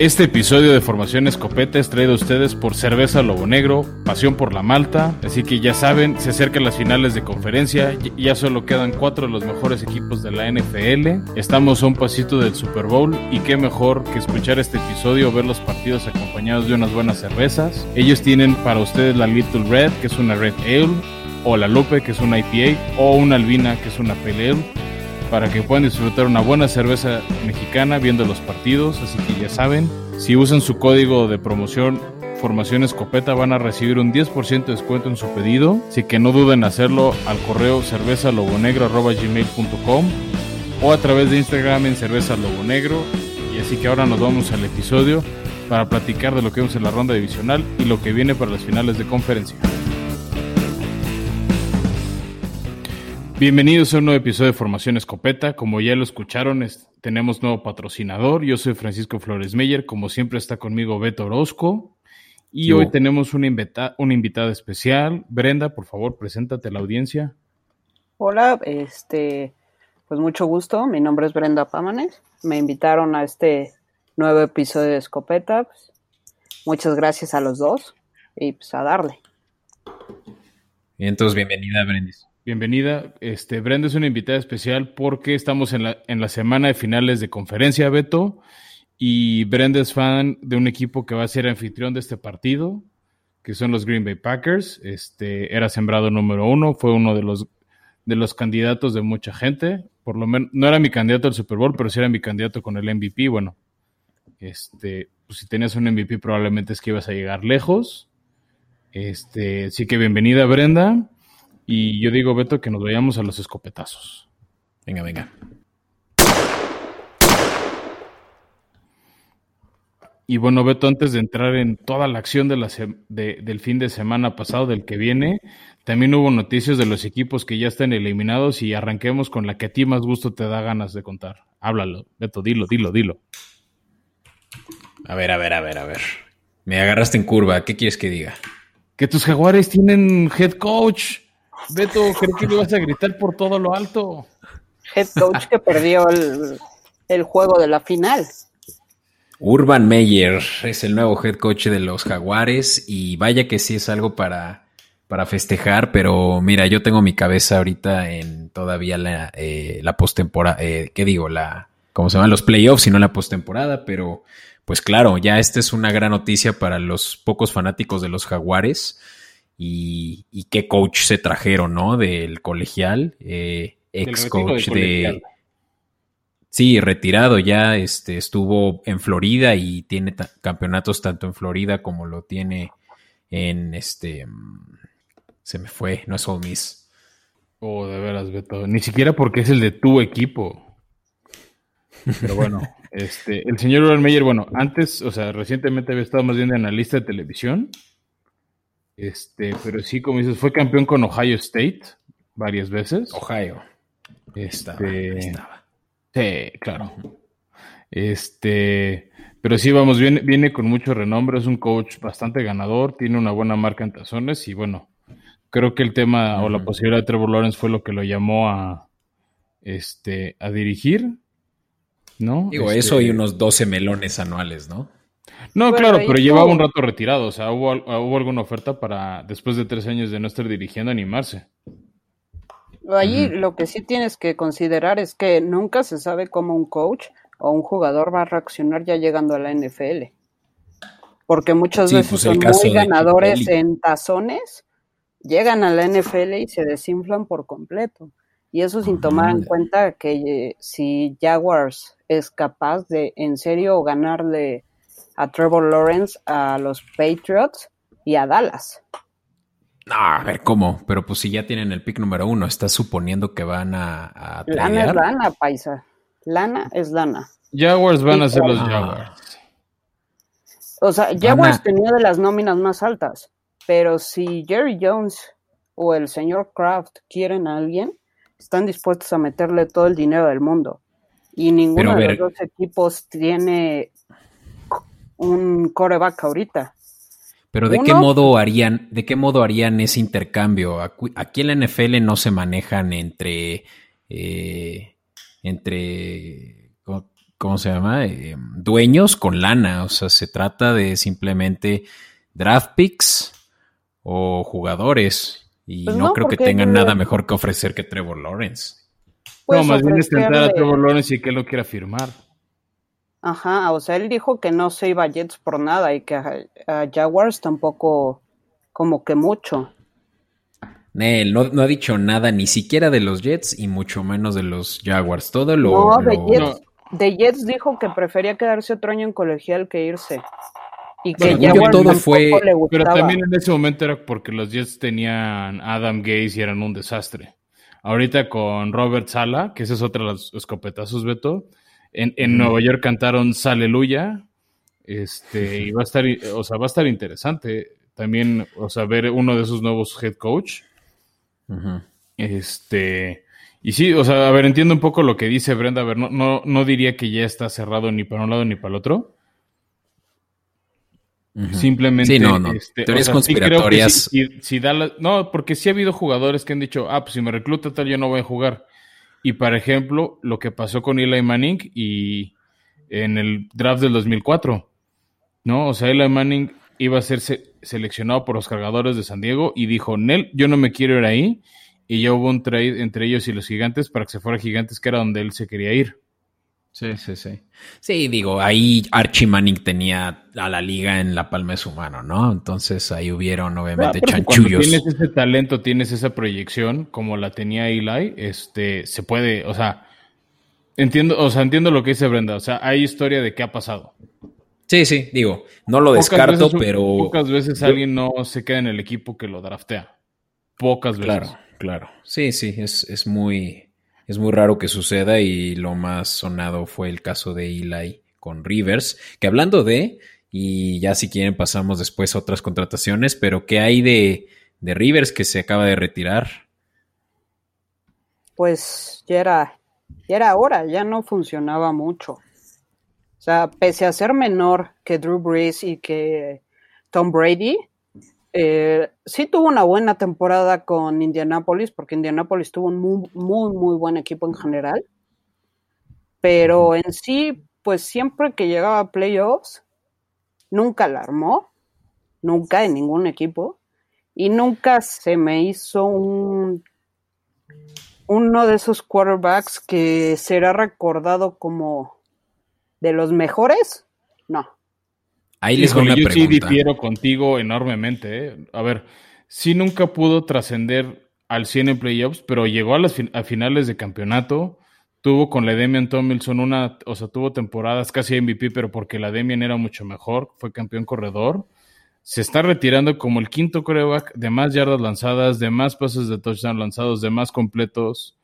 Este episodio de Formación Escopeta es traído a ustedes por Cerveza Lobo Negro, Pasión por la Malta, así que ya saben, se acercan las finales de conferencia, ya solo quedan cuatro de los mejores equipos de la NFL, estamos a un pasito del Super Bowl y qué mejor que escuchar este episodio ver los partidos acompañados de unas buenas cervezas. Ellos tienen para ustedes la Little Red, que es una Red Ale, o la Lupe, que es una IPA, o una Albina, que es una Pale Ale para que puedan disfrutar una buena cerveza mexicana viendo los partidos. Así que ya saben, si usan su código de promoción Formación Escopeta van a recibir un 10% de descuento en su pedido. Así que no duden en hacerlo al correo cervezalobonegro.gmail.com o a través de Instagram en cerveza lobo negro. Y así que ahora nos vamos al episodio para platicar de lo que vemos en la ronda divisional y lo que viene para las finales de conferencia. Bienvenidos a un nuevo episodio de Formación Escopeta. Como ya lo escucharon, tenemos nuevo patrocinador. Yo soy Francisco Flores Meyer. Como siempre está conmigo Beto Orozco. Y hoy tenemos una, una invitada especial. Brenda, por favor, preséntate a la audiencia. Hola, este, pues mucho gusto. Mi nombre es Brenda Pámanes. Me invitaron a este nuevo episodio de Escopeta. Pues, muchas gracias a los dos y pues a darle. entonces, bienvenida, Brendis. Bienvenida. Este, Brenda es una invitada especial porque estamos en la, en la semana de finales de conferencia, Beto, y Brenda es fan de un equipo que va a ser anfitrión de este partido, que son los Green Bay Packers. Este, era sembrado número uno, fue uno de los, de los candidatos de mucha gente. Por lo menos, no era mi candidato al Super Bowl, pero sí era mi candidato con el MVP. Bueno, este, pues si tenías un MVP probablemente es que ibas a llegar lejos. Este, así que bienvenida, Brenda. Y yo digo, Beto, que nos vayamos a los escopetazos. Venga, venga. Y bueno, Beto, antes de entrar en toda la acción de la del fin de semana pasado, del que viene, también hubo noticias de los equipos que ya están eliminados y arranquemos con la que a ti más gusto te da ganas de contar. Háblalo, Beto, dilo, dilo, dilo. A ver, a ver, a ver, a ver. Me agarraste en curva, ¿qué quieres que diga? Que tus jaguares tienen head coach. Beto, creo que le vas a gritar por todo lo alto. Head coach que perdió el, juego de la final. Urban Meyer es el nuevo head coach de los Jaguares y vaya que sí es algo para, para festejar, pero mira, yo tengo mi cabeza ahorita en todavía la, eh, la postemporada, eh, ¿qué digo? La, ¿cómo se llaman? Los playoffs y no la postemporada, pero pues claro, ya esta es una gran noticia para los pocos fanáticos de los Jaguares y, qué coach se trajeron, ¿no? Del colegial, eh, ex coach de... Sí, retirado ya, este, estuvo en Florida y tiene campeonatos tanto en Florida como lo tiene en este... Mm, se me fue, no es Ole Miss. Oh, de veras, Beto. Ni siquiera porque es el de tu equipo. Pero bueno, este, el señor Urban Meyer, bueno, antes, o sea, recientemente había estado más bien de analista de televisión este, pero sí, como dices, fue campeón con Ohio State varias veces. Ohio. Este, estaba, Sí, claro. Este, pero sí, vamos, viene, viene con mucho renombre, es un coach bastante ganador, tiene una buena marca en tazones y bueno, creo que el tema o la posibilidad de Trevor Lawrence fue lo que lo llamó a, este, a dirigir, ¿no? Digo, eso y este unos 12 melones anuales, ¿no? No, claro, pero llevaba un rato retirado. O sea, ¿hubo, ¿hubo alguna oferta para, después de tres años de no estar dirigiendo, animarse? Allí lo que sí tienes que considerar es que nunca se sabe cómo un coach o un jugador va a reaccionar ya llegando a la NFL. Porque muchas veces pues, son muy ganadores en tazones, llegan a la NFL y se desinflan por completo. Y eso sin tomar en cuenta que eh, si Jaguars es capaz de en serio ganarle a Trevor Lawrence, a los Patriots y a Dallas. No, a ver, ¿cómo? Pero pues si ya tienen el pick número uno, ¿estás suponiendo que van a, a Lana es lana, paisa. Lana es lana. Jaguars van a ser los Jaguars. O sea, Jaguars tenía de las nóminas más altas, pero si Jerry Jones o el señor Kraft quieren a alguien, están dispuestos a meterle todo el dinero del mundo. Y ninguno de los dos equipos tiene un coreback ahorita. Pero de qué modo harían, de qué modo harían ese intercambio? Aquí en la NFL no se manejan entre, eh, entre, ¿cómo se llama? Eh, dueños con lana. O sea, se trata de simplemente draft picks o jugadores. Y pues no, creo que tengan nada mejor que ofrecer que Trevor Lawrence. no, más bien es tentar a Trevor Lawrence y que él lo quiera firmar. Ajá, o sea, él dijo que no se iba a Jets por nada y que a, Jaguars tampoco como que mucho. Nel, no, no, ha dicho nada ni siquiera de los Jets y mucho menos de los Jaguars. Todo lo. No, De, Jets, de, Jets, dijo que prefería quedarse otro año en colegial que irse. Y que Jaguars todo fue. Pero también en ese momento era porque los Jets tenían Adam Gaze y eran un desastre. Ahorita con Robert Sala, que ese es otro de los escopetazos, Beto en, Nueva York cantaron Saleluya. Este, y va a estar, o sea, va a estar interesante también, o sea, ver uno de esos nuevos head coach. Este, y sí, o sea, a ver, entiendo un poco lo que dice Brenda. A ver, no, no, no diría que ya está cerrado ni para un lado ni para el otro. Simplemente. Sí, no, no. Este, Teorías conspiratorias. si, no, porque sí ha habido jugadores que han dicho, ah, pues si me recluta tal, yo no voy a jugar. Y, por ejemplo, lo que pasó con Eli Manning y en el draft del 2004, ¿no? O sea, Eli Manning iba a ser seleccionado por los cargadores de San Diego y dijo, Nel, yo no me quiero ir ahí. Y ya hubo un trade entre ellos y los gigantes para que se fuera gigantes, que era donde él se quería ir. Sí, sí, sí. Sí, digo, ahí Archie Manning tenía a la liga en la palma de su mano, ¿no? Entonces ahí hubieron obviamente chanchullos. tienes ese talento, tienes esa proyección, como la tenía Eli, este, se puede, o sea, entiendo, o sea, entiendo lo que dice Brenda, o sea, hay historia de qué ha pasado. Sí, sí, digo, no lo descarto, pero. Pocas veces alguien no se queda en el equipo que lo draftea. Pocas veces. Claro, claro. Sí, sí, es, es muy es muy raro que suceda y lo más sonado fue el caso de Eli con Rivers, que hablando de, y ya si quieren pasamos después a otras contrataciones, pero ¿qué hay de, de Rivers que se acaba de retirar? Pues ya era, ya era hora, ya no funcionaba mucho. O sea, pese a ser menor que Drew Brees y que Tom Brady, eh, sí tuvo una buena temporada con Indianapolis, porque Indianapolis tuvo un muy, muy, muy buen equipo en general. Pero en sí, pues siempre que llegaba a playoffs, nunca la armó, nunca en ningún equipo, y nunca se me hizo un uno de esos quarterbacks que será recordado como de los mejores. No. Ahí les una yo sí difiero contigo enormemente. ¿eh? A ver, sí nunca pudo trascender al 100 en playoffs, pero llegó a las finales de campeonato. Tuvo con la Demian Tomilson una, o sea, tuvo temporadas casi MVP, pero porque la Demian era mucho mejor, fue campeón corredor. Se está retirando como el quinto coreback de más yardas lanzadas, de más pases de touchdown lanzados, de más completos.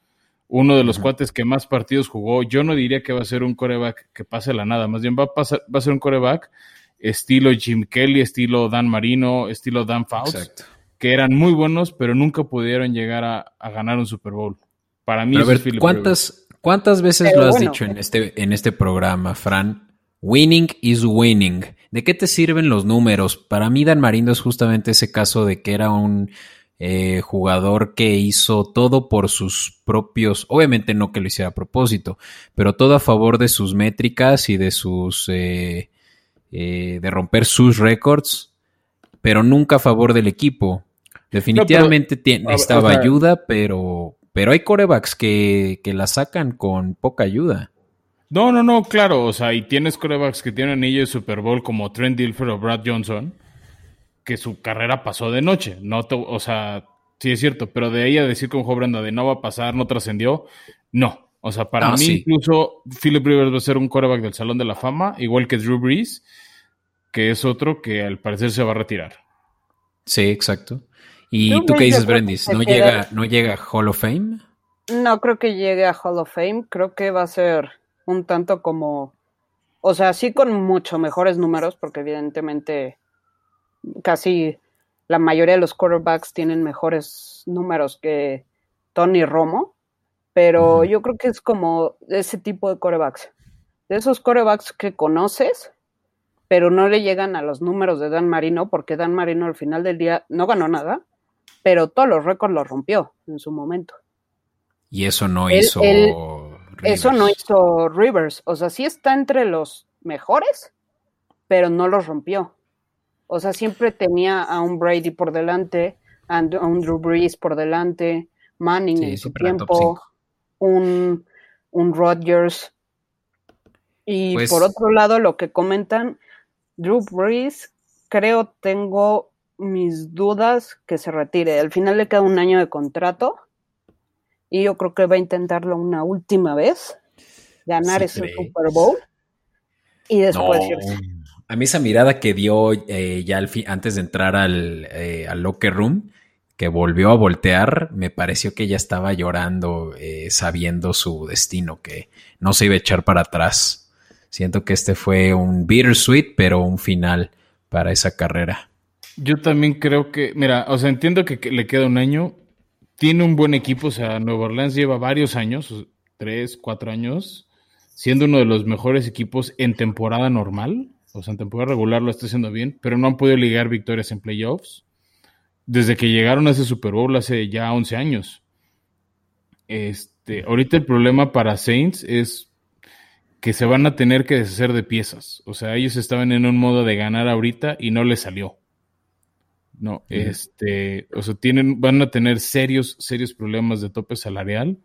Uno de los cuates que más partidos jugó. Yo no diría que va a ser un coreback que pase la nada, más bien va a, pasar, va a ser un coreback estilo Jim Kelly, estilo Dan Marino, estilo Dan Faust, que eran muy buenos, pero nunca pudieron llegar a, ganar un Super Bowl. Para mí, ¿cuántas, ¿cuántas veces lo has dicho en este, en este programa, Fran? Winning is winning. ¿De qué te sirven los números? Para mí, Dan Marino es justamente ese caso de que era un eh, jugador que hizo todo por sus propios, obviamente no que lo hiciera a propósito, pero todo a favor de sus métricas y de sus eh, eh, de romper sus récords, pero nunca a favor del equipo. Definitivamente estaba ayuda, pero, pero hay corebacks que, la sacan con poca ayuda. No, no, no, claro, o sea, y tienes corebacks que tienen anillo de Super Bowl como Trent Dilfer o Brad Johnson, que su carrera pasó de noche, no o sea, sí es cierto, pero de ahí a decir con Brenda de no va a pasar, no trascendió, no. O sea, para ah, mí incluso Philip Rivers va a ser un coreback del Salón de la Fama, igual que Drew Brees, que es otro que al parecer se va a retirar. Sí, exacto. ¿Y tú qué dices, Brendis? ¿No llega, ¿No llega a Hall of Fame? No creo que llegue a Hall of Fame. Creo que va a ser un tanto como. O sea, sí con mucho mejores números, porque evidentemente casi la mayoría de los quarterbacks tienen mejores números que Tony Romo. Pero yo creo que es como ese tipo de quarterbacks. De esos quarterbacks que conoces pero no le llegan a los números de Dan Marino, porque Dan Marino al final del día no ganó nada, pero todos los récords los rompió en su momento. Y eso no hizo Eso no hizo Rivers. O sea, sí está entre los mejores, pero no los rompió. O sea, siempre tenía a un Brady por delante, a un Drew Brees por delante, Manning en su tiempo, un, un Rodgers. Y pues por otro lado, lo que comentan, Drew Brees, creo tengo mis dudas que se retire. Al final le queda un año de contrato y yo creo que va a intentarlo una última vez, ganar ese Super Bowl y después A mí esa mirada que dio eh, ya al antes de entrar al, eh, al, locker room, que volvió a voltear, me pareció que ella estaba llorando, eh, sabiendo su destino, que no se iba a echar para atrás. Siento que este fue un bittersweet, pero un final para esa carrera. Yo también creo que, mira, o sea, entiendo que, le queda un año. Tiene un buen equipo, o sea, Nueva Orleans lleva varios años, tres, cuatro años, siendo uno de los mejores equipos en temporada normal. O sea, en temporada regular lo está haciendo bien, pero no han podido ligar victorias en playoffs desde que llegaron a ese Super Bowl hace ya 11 años. Este, ahorita el problema para Saints es que se van a tener que deshacer de piezas. O sea, ellos estaban en un modo de ganar ahorita y no les salió. No, este, o sea, tienen, van a tener serios, serios problemas de tope salarial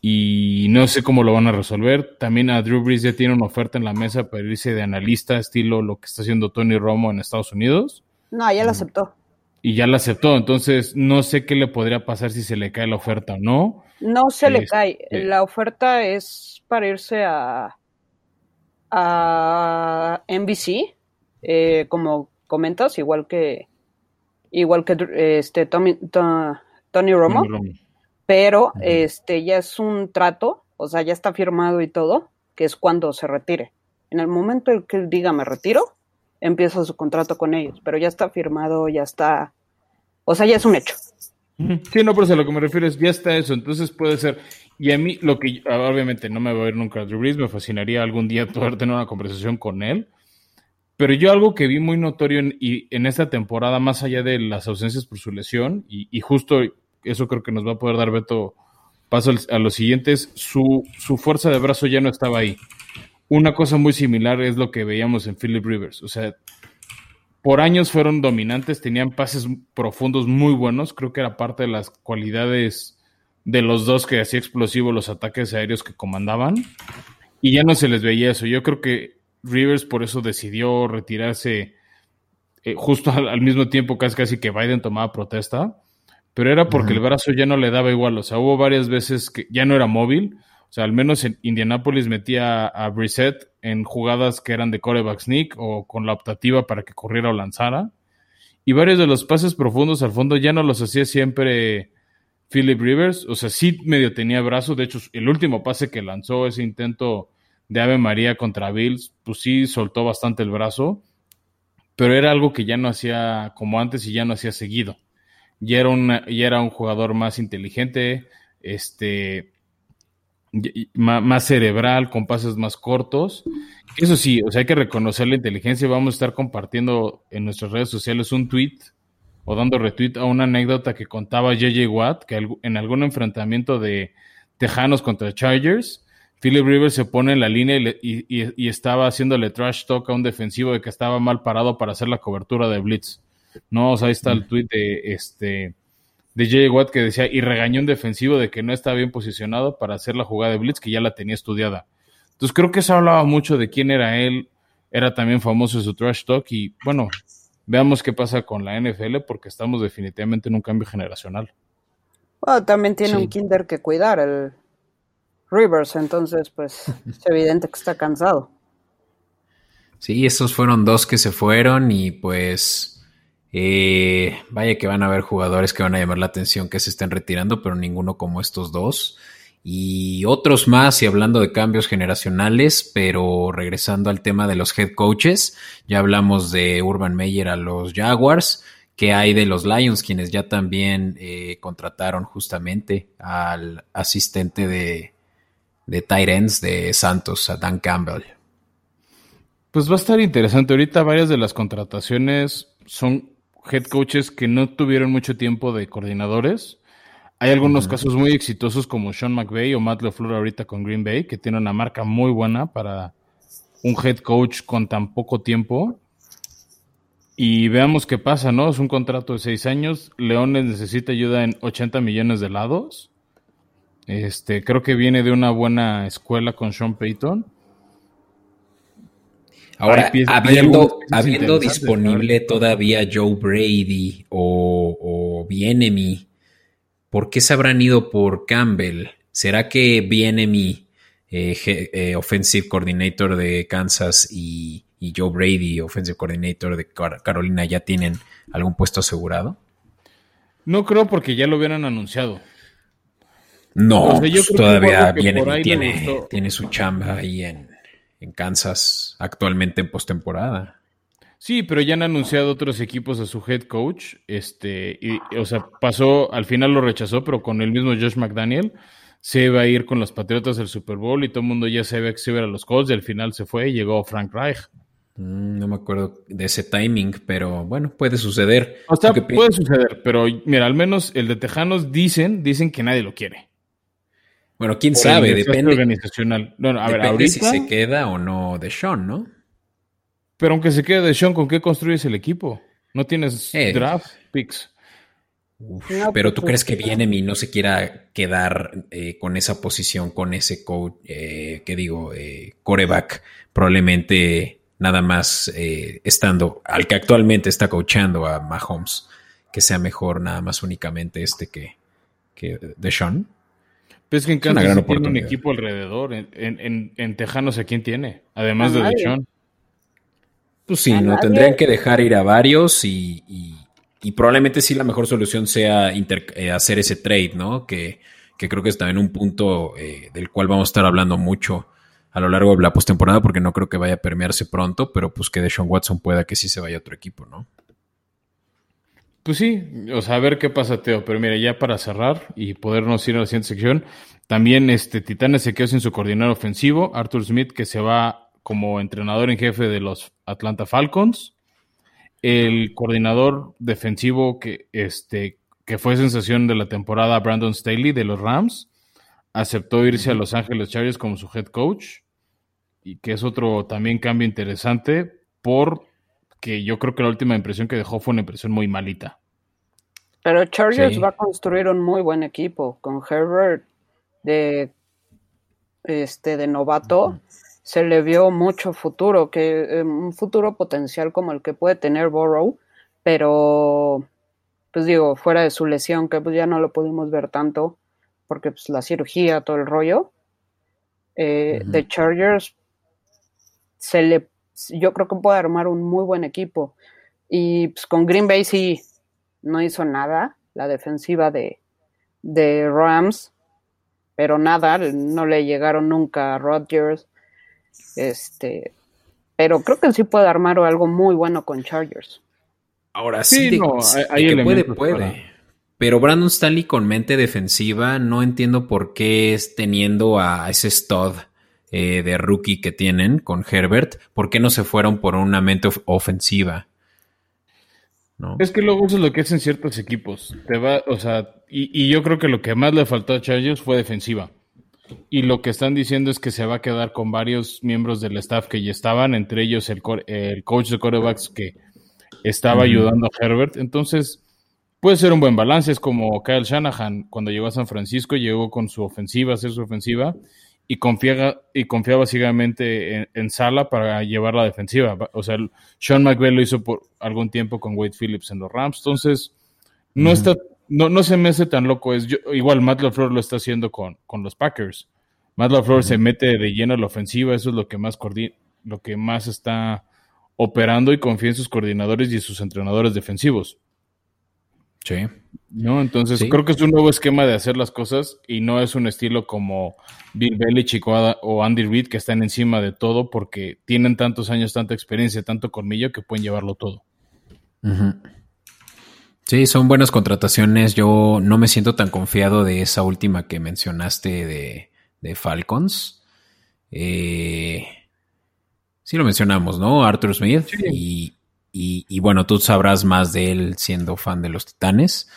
y no sé cómo lo van a resolver. También a Drew Brees ya tiene una oferta en la mesa para irse de analista, estilo lo que está haciendo Tony Romo en Estados Unidos. No, ya lo aceptó. Y ya la aceptó, entonces no sé qué le podría pasar si se le cae la oferta o no. No se le cae, este la oferta es para irse a, a NBC, eh, como comentas, igual que igual que este Tommy, Tony Romo, pero este ya es un trato, o sea, ya está firmado y todo, que es cuando se retire. En el momento en que él diga me retiro, empieza su contrato con ellos, pero ya está firmado, ya está, o sea, ya es un hecho. Sí, no, pero a lo que me refiero es, ya está eso, entonces puede ser, y a mí lo que, obviamente no me voy a ver nunca Drew Brees, me fascinaría algún día poder tener una conversación con él, pero yo algo que vi muy notorio en, y en esta temporada, más allá de las ausencias por su lesión, y, justo eso creo que nos va a poder dar Beto paso a los siguientes, su, su, fuerza de brazo ya no estaba ahí. Una cosa muy similar es lo que veíamos en Philip Rivers. O sea, por años fueron dominantes, tenían pases profundos muy buenos. Creo que era parte de las cualidades de los dos que hacía explosivo los ataques aéreos que comandaban. Y ya no se les veía eso. Yo creo que Rivers por eso decidió retirarse eh, justo al, mismo tiempo casi, casi que Biden tomaba protesta, pero era porque el brazo ya no le daba igual, o sea, hubo varias veces que ya no era móvil, o sea, al menos en Indianapolis metía a Brissett en jugadas que eran de coreback sneak o con la optativa para que corriera o lanzara, y varios de los pases profundos al fondo ya no los hacía siempre Philip Rivers, o sea, sí medio tenía brazo, de hecho, el último pase que lanzó, ese intento de Ave María contra Bills, pues sí soltó bastante el brazo, pero era algo que ya no hacía como antes y ya no hacía seguido. Ya era, era un jugador más inteligente, este, más cerebral, con pases más cortos. Eso sí, o sea, hay que reconocer la inteligencia. Vamos a estar compartiendo en nuestras redes sociales un tweet o dando retweet a una anécdota que contaba JJ Watt, que en algún enfrentamiento de Tejanos contra Chargers, Philip Rivers se pone en la línea y, estaba haciéndole trash talk a un defensivo de que estaba mal parado para hacer la cobertura de blitz. No, o sea, ahí está el mm. tweet de este de Jay Watt que decía y regañó un defensivo de que no estaba bien posicionado para hacer la jugada de blitz que ya la tenía estudiada. Entonces creo que eso hablaba mucho de quién era él. Era también famoso su trash talk y bueno, veamos qué pasa con la NFL porque estamos definitivamente en un cambio generacional. Bueno, también tiene un kinder que cuidar el Rivers, entonces pues es evidente que está cansado. Sí, esos fueron dos que se fueron y pues eh, vaya que van a haber jugadores que van a llamar la atención que se estén retirando, pero ninguno como estos dos. Y otros más, y hablando de cambios generacionales, pero regresando al tema de los head coaches, ya hablamos de Urban Meyer a los Jaguars, que hay de los Lions, quienes ya también eh, contrataron justamente al asistente de, de de Santos, a Dan Campbell. Pues va a estar interesante. Ahorita varias de las contrataciones son head coaches que no tuvieron mucho tiempo de coordinadores. Hay algunos casos muy exitosos como Sean McVay o Matt LeFleur ahorita con Green Bay, que tiene una marca muy buena para un head coach con tan poco tiempo. Y veamos qué pasa, ¿no? Es un contrato de seis años. Leones necesita ayuda en 80 millones de lados. Este, creo que viene de una buena escuela con Sean Payton. Ahora, habiendo, habiendo disponible todavía Joe Brady o, o Bienemy, ¿por qué se habrán ido por Campbell? ¿Será que Bienemy, eh, eh, offensive coordinator de Kansas, y, Joe Brady, offensive coordinator de Carolina, ya tienen algún puesto asegurado? No creo porque ya lo hubieran anunciado. No, pues todavía Bienemy tiene, tiene su chamba ahí en, en Kansas actualmente en postemporada. Sí, pero ya han anunciado otros equipos a su head coach. Este, y, o sea, pasó, al final lo rechazó, pero con el mismo Josh McDaniel se iba a ir con los Patriotas del Super Bowl y todo el mundo ya sabía que se iba a los Colts y al final se fue y llegó Frank Reich. Mm, no me acuerdo de ese timing, pero bueno, puede suceder. O sea, puede suceder, pero mira, al menos el de Tejanos dicen, dicen que nadie lo quiere. Bueno, quién sabe, depende. Organizacional. No, a ver, ahorita, si se queda o no de Sean, ¿no? Pero aunque se quede de Sean, ¿con qué construyes el equipo? No tienes eh. draft picks. pero tú crees que viene y no se quiera quedar eh, con esa posición, con ese coach, eh, ¿qué digo? Eh, coreback, probablemente nada más estando, al que actualmente está coachando a Mahomes, que sea mejor nada más únicamente este que, que de Sean. Pues que en Kansas tiene un equipo alrededor. En, en, en, Tejanos, ¿a quién tiene? Además de Deshaun. Pues sí, no tendrían que dejar ir a varios y, y, probablemente sí la mejor solución sea eh, hacer ese trade, ¿no? Que, que, creo que es también un punto eh, del cual vamos a estar hablando mucho a lo largo de la postemporada, porque no creo que vaya a permearse pronto, pero pues que Deshaun Watson pueda que sí se vaya a otro equipo, ¿no? Pues sí, o sea, a ver qué pasa, Teo. Pero mira, ya para cerrar y podernos ir a la siguiente sección, también este Titanes se quedó sin su coordinador ofensivo, Arthur Smith, que se va como entrenador en jefe de los Atlanta Falcons. El coordinador defensivo que, este, que fue sensación de la temporada, Brandon Staley, de los Rams, aceptó irse a Los Ángeles Chargers como su head coach. Y que es otro también cambio interesante por que yo creo que la última impresión que dejó fue una impresión muy malita. Pero Chargers va a construir un muy buen equipo con Herbert de este de novato. Se le vio mucho futuro, que eh, un futuro potencial como el que puede tener Burrow, pero pues digo, fuera de su lesión, que pues ya no lo pudimos ver tanto, porque pues la cirugía, todo el rollo. Eh, de Chargers se le yo creo que puede armar un muy buen equipo. Y pues, con Green Bay sí no hizo nada, la defensiva de, de Rams, pero nada, no le llegaron nunca a Rodgers. Este, pero creo que sí puede armar algo muy bueno con Chargers. Ahora sí, que puede, puede. Pero Brandon Stanley con mente defensiva, no entiendo por qué es teniendo a ese stud eh, de rookie que tienen con Herbert, ¿por qué no se fueron por una mente ofensiva? Es que luego eso es lo que hacen ciertos equipos. Te va, o sea, y, yo creo que lo que más le faltó a Chargers fue defensiva. Y lo que están diciendo es que se va a quedar con varios miembros del staff que ya estaban, entre ellos el, el coach de corebacks que estaba ayudando a Herbert. Entonces, puede ser un buen balance. Es como Kyle Shanahan cuando llegó a San Francisco, llegó con su ofensiva, hacer su ofensiva, y confiaba, y confiaba ciegamente en, Sala para llevar la defensiva. O sea, Sean McVay lo hizo por algún tiempo con Wade Phillips en los Rams. Entonces, no está, no, no se me hace tan loco. Es igual Matt LaFleur lo está haciendo con, con los Packers. Matt LaFleur se mete de lleno a la ofensiva, eso es lo que más lo que más está operando y confía en sus coordinadores y sus entrenadores defensivos. Sí. ¿No? Entonces, creo que es un nuevo esquema de hacer las cosas y no es un estilo como Bill Belichick o Andy Reid que están encima de todo porque tienen tantos años, tanta experiencia, tanto colmillo que pueden llevarlo todo. Sí, son buenas contrataciones. Yo no me siento tan confiado de esa última que mencionaste de, Falcons. Eh, sí lo mencionamos, ¿no? Arthur Smith y, y, bueno, tú sabrás más de él siendo fan de los Titanes.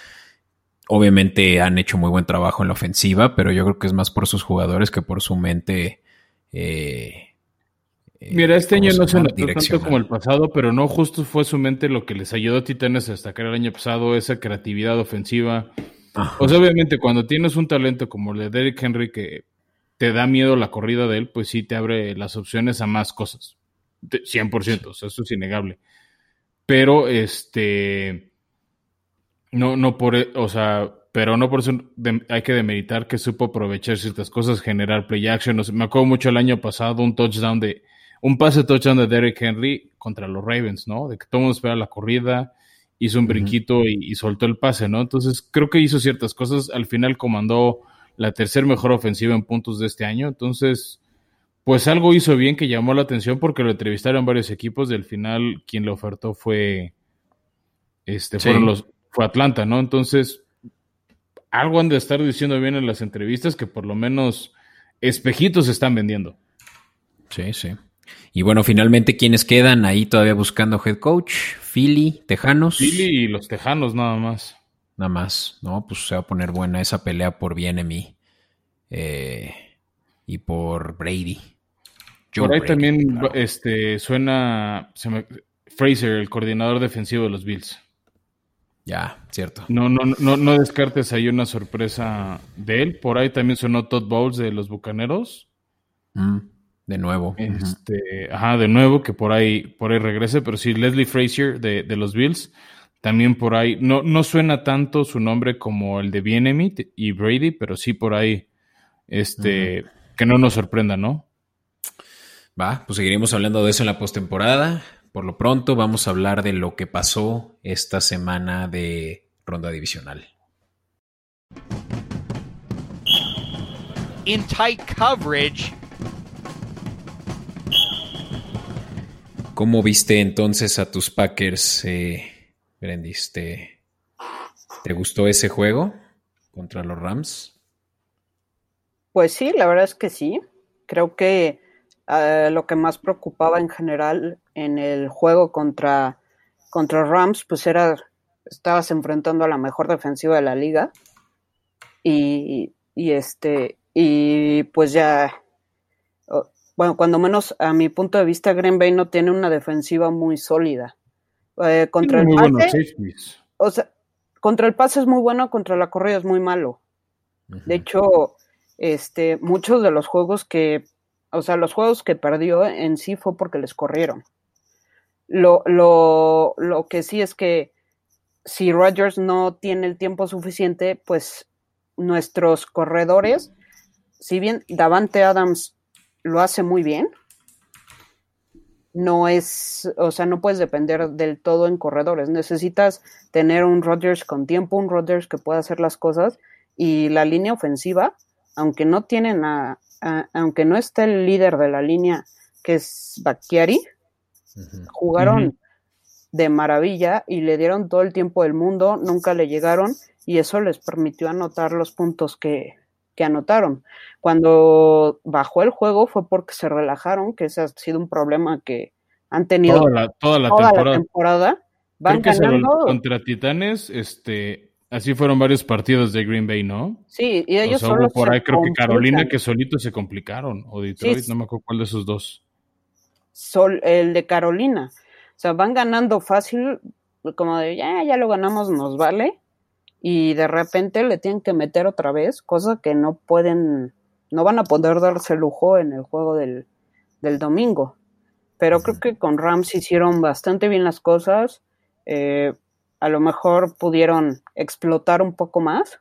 obviamente han hecho muy buen trabajo en la ofensiva, pero yo creo que es más por sus jugadores que por su mente. Eh, eh, Mira, este año no se notó tanto como el pasado, pero no justo fue su mente lo que les ayudó a Titanes a destacar el año pasado, esa creatividad ofensiva. Pues obviamente cuando tienes un talento como el de Derrick Henry que te da miedo la corrida de él, pues sí te abre las opciones a más cosas. 100%, o sea, eso es innegable. Pero este no no por, o sea, pero no por eso hay que demeritar que supo aprovechar ciertas cosas, generar play action. me acuerdo mucho el año pasado un touchdown de un pase touchdown de Derrick Henry contra los Ravens, ¿no? De que todo el mundo espera la corrida, hizo un brinquito y, soltó el pase, ¿no? Entonces creo que hizo ciertas cosas. Al final comandó la tercer mejor ofensiva en puntos de este año. Entonces, pues algo hizo bien que llamó la atención porque lo entrevistaron varios equipos al final quien lo ofertó fue, este, fueron los, fue Atlanta, ¿no? Entonces, algo han de estar diciendo bien en las entrevistas que por lo menos espejitos están vendiendo. Sí, sí. Y bueno, finalmente, ¿quiénes quedan ahí todavía buscando head coach? Philly, Tejanos. Philly y los Tejanos nada más. Nada más, ¿no? Pues se va a poner buena esa pelea por BNMI eh, y por Brady. por ahí también este, suena Fraser, el coordinador defensivo de los Bills. Ya, cierto. No, no, no, no descartes ahí una sorpresa de él. Por ahí también sonó Todd Bowles de los Bucaneros. Mm. De nuevo. Este, ajá, de nuevo, que por ahí, por ahí regrese, pero sí, Leslie Frazier de, los Bills, también por ahí, no, no suena tanto su nombre como el de Bienemit y Brady, pero sí por ahí, este, que no nos sorprenda, ¿no? Va, pues seguiremos hablando de eso en la postemporada. Por lo pronto, vamos a hablar de lo que pasó esta semana de ronda divisional. In tight coverage. ¿Cómo viste entonces a tus Packers, eh, Brendis? ¿Te, gustó ese juego contra los Rams? Pues sí, la verdad es que sí. Creo que eh, lo que más preocupaba en general en el juego contra, contra Rams, pues era, estabas enfrentando a la mejor defensiva de la liga. Y, y este, y pues ya bueno, cuando menos a mi punto de vista, Green Bay no tiene una defensiva muy sólida. Eh, contra el pase, o sea, contra el pase es muy bueno, contra la corrida es muy malo. De hecho, este, muchos de los juegos que, o sea, los juegos que perdió en sí fue porque les corrieron. Lo, lo, lo que sí es que si Rodgers no tiene el tiempo suficiente, pues nuestros corredores, si bien Davante Adams lo hace muy bien. No es, o sea, no puedes depender del todo en corredores. Necesitas tener un Rodgers con tiempo, un Rodgers que pueda hacer las cosas y la línea ofensiva, aunque no tienen a, aunque no esté el líder de la línea que es Bakhtiari, jugaron de maravilla y le dieron todo el tiempo del mundo, nunca le llegaron y eso les permitió anotar los puntos que, que anotaron. Cuando bajó el juego fue porque se relajaron, que ese ha sido un problema que han tenido toda la, toda la temporada. Van ganando. contra Titanes, este, así fueron varios partidos de Green Bay, ¿no? Sí, y ellos solo por ahí creo que Carolina que solitos se complicaron, o Detroit, no me acuerdo cuál de esos dos. Sol, el de Carolina. O sea, van ganando fácil, como de ya, ya lo ganamos, nos vale y de repente le tienen que meter otra vez, cosa que no pueden, no van a poder darse lujo en el juego del, domingo. Pero creo que con Rams hicieron bastante bien las cosas. Eh, a lo mejor pudieron explotar un poco más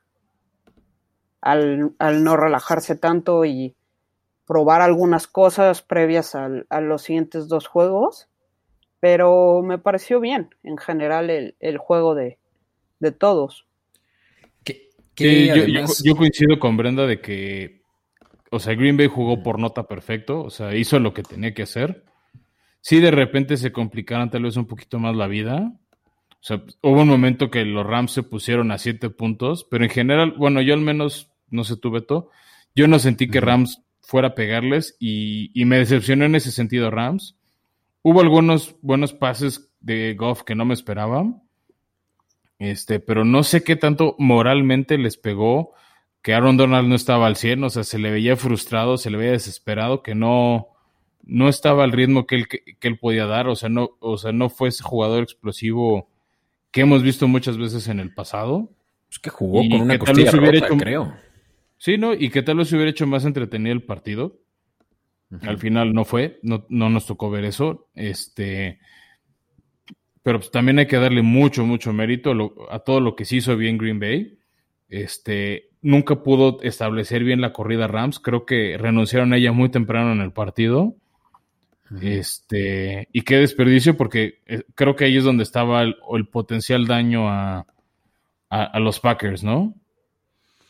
al, no relajarse tanto y probar algunas cosas previas a los siguientes dos juegos. Pero me pareció bien en general el, juego de, de todos yo, coincido con Brenda de que, o sea, Green Bay jugó por nota perfecto, o sea, hizo lo que tenía que hacer. Sí, de repente se complicaron tal vez un poquito más la vida. O sea, hubo un momento que los Rams se pusieron a siete puntos, pero en general, bueno, yo al menos, no sé tú, Beto, yo no sentí que Rams fuera a pegarles y, y me decepcionó en ese sentido Rams. Hubo algunos buenos pases de Goff que no me esperaban Este, pero no sé qué tanto moralmente les pegó que Aaron Donald no estaba al 100, o sea, se le veía frustrado, se le veía desesperado, que no, no estaba al ritmo que él, que, él podía dar, o sea, no, o sea, no fue ese jugador explosivo que hemos visto muchas veces en el pasado. Pues que jugó con una costilla rota, hecho, creo. Sí, ¿no? Y que tal vez hubiera hecho más entretenido el partido. Al final no fue, no, no nos tocó ver eso. Este, pero pues también hay que darle mucho, mucho mérito a, todo lo que se hizo bien Green Bay. Este, nunca pudo establecer bien la corrida Rams. Creo que renunciaron a ella muy temprano en el partido. Este, y qué desperdicio, porque eh, creo que ahí es donde estaba el, potencial daño a, los Packers, ¿no?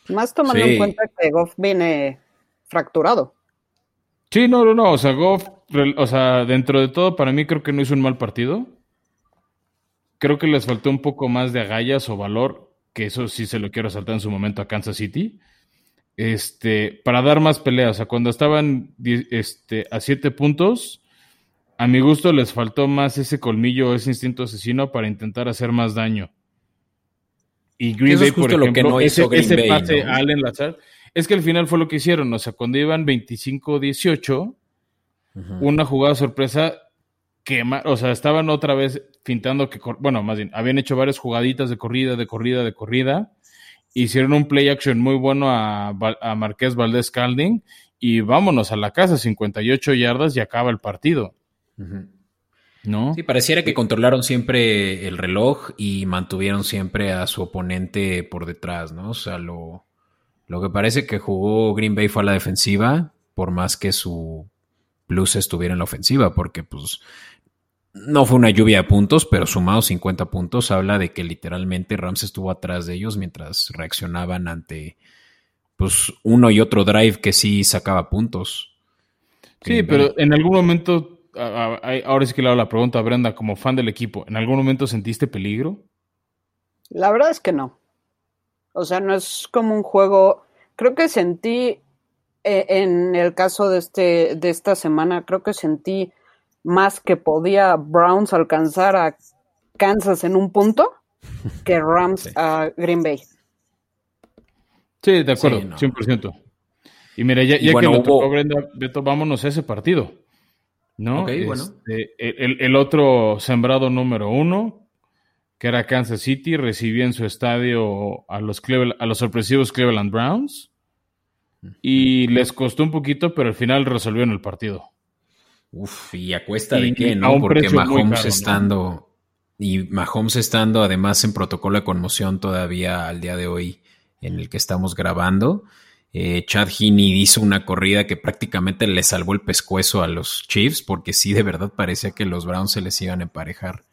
Más tomando en cuenta que Goff viene fracturado. Sí, no, no, no. O sea, Goff, o sea, dentro de todo, para mí creo que no hizo un mal partido. Creo que les faltó un poco más de agallas o valor, que eso sí se lo quiero saltar en su momento a Kansas City. Este, para dar más peleas. O sea, cuando estaban este, a siete puntos, a mi gusto les faltó más ese colmillo, ese instinto asesino para intentar hacer más daño. Y Green Bay, por ejemplo, ese, pase a Allen Lazar, es que al final fue lo que hicieron. O sea, cuando iban 25-18, una jugada sorpresa que, o sea, estaban otra vez fintando que, bueno, más bien, habían hecho varias jugaditas de corrida, de corrida, de corrida. Hicieron un play action muy bueno a, a Marqués Valdés Calding y vámonos a la casa, 58 yardas y acaba el partido. ¿No? Sí, pareciera que controlaron siempre el reloj y mantuvieron siempre a su oponente por detrás, ¿no? O sea, lo, lo que parece que jugó Green Bay fue a la defensiva, por más que su plus estuviera en la ofensiva, porque pues no fue una lluvia de puntos, pero sumados 50 puntos, habla de que literalmente Rams estuvo atrás de ellos mientras reaccionaban ante pues uno y otro drive que sí sacaba puntos. Sí, pero en algún momento, ahora sí que le hago la pregunta a Brenda, como fan del equipo, ¿en algún momento sentiste peligro? La verdad es que no. O sea, no es como un juego. Creo que sentí, eh, en el caso de, este, de esta semana, creo que sentí más que podía Browns alcanzar a Kansas en un punto que Rams a Green Bay. Sí, de acuerdo, 100%. Y mira, ya, que lo tocó Brenda, Beto, vámonos a ese partido. ¿No? Este, el, otro sembrado número uno, que era Kansas City, recibía en su estadio a los, a los sorpresivos Cleveland Browns. Y les costó un poquito, pero al final resolvieron el partido. Uf, y a cuesta de qué, ¿no? Porque Mahomes estando. Y Mahomes estando además en protocolo de conmoción todavía al día de hoy en el que estamos grabando. Eh, Chad Heaney hizo una corrida que prácticamente le salvó el pescuezo a los Chiefs, porque sí, de verdad parecía que los Browns se les iban a emparejar.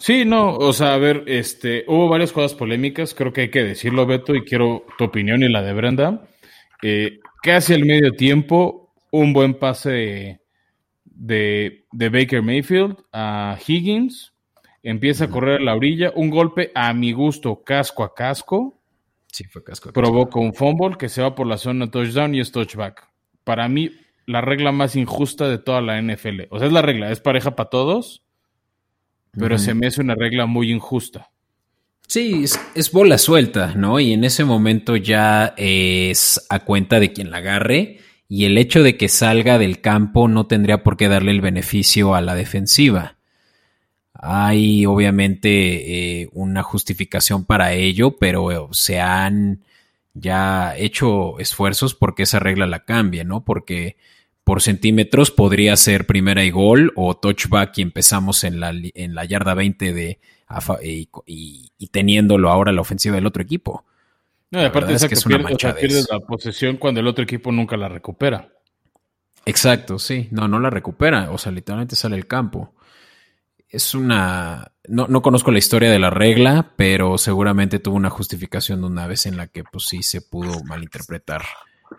Sí, no, o sea, a ver, este, hubo varias cosas polémicas, creo que hay que decirlo, Beto, y quiero tu opinión y la de Brenda. Eh, casi al medio tiempo, un buen pase de, Baker Mayfield a Higgins. Empieza a correr a la orilla. Un golpe a mi gusto, casco a casco. Sí, fue casco. Provoca un fumble que se va por la zona touchdown y es touchback. Para mí, la regla más injusta de toda la NFL. O sea, es la regla, es pareja para todos, pero se me hace una regla muy injusta. Sí, es, es, bola suelta, ¿no? Y en ese momento ya es a cuenta de quien la agarre y el hecho de que salga del campo no tendría por qué darle el beneficio a la defensiva. Hay obviamente eh, una justificación para ello, pero se han ya hecho esfuerzos porque esa regla la cambie, ¿no? Porque por centímetros podría ser primera y gol o touchback y empezamos en la, en la yarda 20 de, y, y teniéndolo ahora la ofensiva del otro equipo. No, y aparte es que es una pierdes la posesión cuando el otro equipo nunca la recupera. Exacto, sí. No, no la recupera. O sea, literalmente sale el campo. Es una. No, no, conozco la historia de la regla, pero seguramente tuvo una justificación de una vez en la que, pues sí, se pudo malinterpretar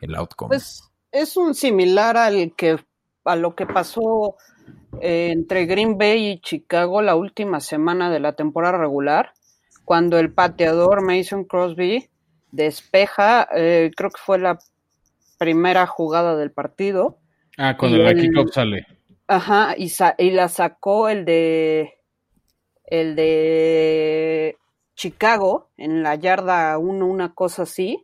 el outcome. Pues es un similar al que a lo que pasó eh, entre Green Bay y Chicago la última semana de la temporada regular, cuando el pateador Mason Crosby despeja, eh, creo que fue la primera jugada del partido. Ah, cuando la kickoff sale. Ajá, y, y, la sacó el de el de Chicago en la yarda 1, una cosa así,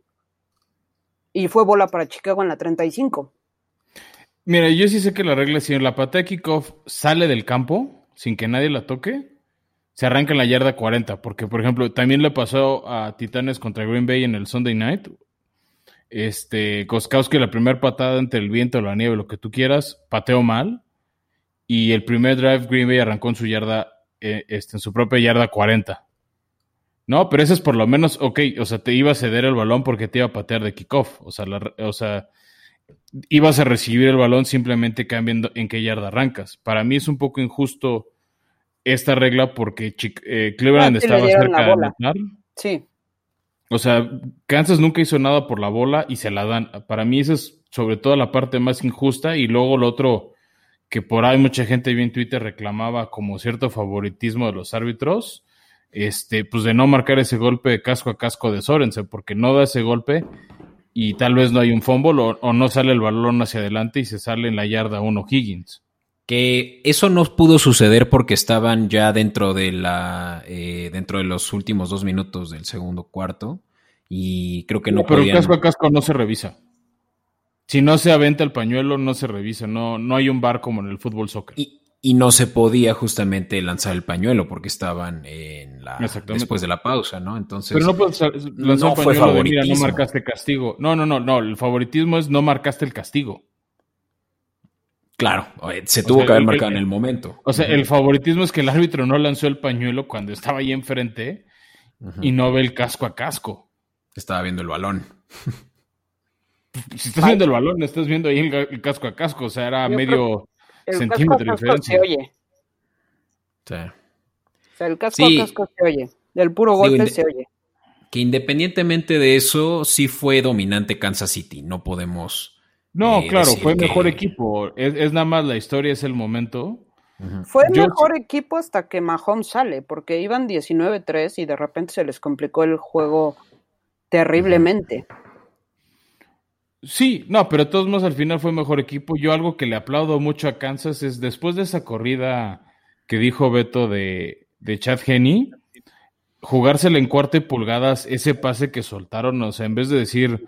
y fue bola para Chicago en la 35. Mira, yo sí sé que la regla es si la patada de kickoff sale del campo sin que nadie la toque, se arranca en la yarda 40, porque por ejemplo, también le pasó a Titanes contra Green Bay en el Sunday Night. Este, Koskowski la primera patada entre el viento, la nieve, lo que tú quieras, pateó mal y el primer drive Green Bay arrancó en su yarda eh, este, en su propia yarda 40. No, pero ese es por lo menos, ok, o sea, te iba a ceder el balón porque te iba a patear de kickoff. O sea, o sea, ibas a recibir el balón simplemente cambiando en qué yarda arrancas. Para mí es un poco injusto esta regla porque eh, Cleveland ah, estaba cerca de anotar. Sí. O sea, Kansas nunca hizo nada por la bola y se la dan. Para mí esa es sobre todo la parte más injusta y luego lo otro que por ahí mucha gente en Twitter reclamaba como cierto favoritismo de los árbitros este, pues de no marcar ese golpe de casco a casco de Sorensen, porque no da ese golpe y tal vez no hay un fumble o, no sale el balón hacia adelante y se sale en la yarda uno Higgins. Que eso no pudo suceder porque estaban ya dentro de la eh, dentro de los últimos dos minutos del segundo cuarto y creo que no, pero el casco a casco no se revisa. Si no se aventa el pañuelo, no se revisa. No, no hay un bar como en el fútbol soccer y no se podía justamente lanzar el pañuelo porque estaban en la después de la pausa, ¿no? Entonces Pero no puedes lanzar el pañuelo de mira, no marcaste castigo. No, no, no, no, el favoritismo es no marcaste el castigo. Claro, se tuvo que haber marcado en el momento. O sea, el favoritismo es que el árbitro no lanzó el pañuelo cuando estaba ahí enfrente y no ve el casco a casco. Estaba viendo el balón. Si estás viendo el balón, estás viendo ahí el, casco a casco, o sea, era medio el centímetro de diferencia. Se oye. Sí. O sea, el casco a casco se oye. Del puro golpe se oye. Que independientemente de eso, sí fue dominante Kansas City. No podemos. No, eh, claro, fue mejor equipo. Es, nada más la historia, es el momento. Fue mejor equipo hasta que Mahomes sale, porque iban 19-3 y de repente se les complicó el juego terriblemente. Sí, no, pero todos modos al final fue mejor equipo. Yo algo que le aplaudo mucho a Kansas es después de esa corrida que dijo Beto de, de Chad Henney, jugársela en cuarta y pulgadas, ese pase que soltaron, o sea, en vez de decir,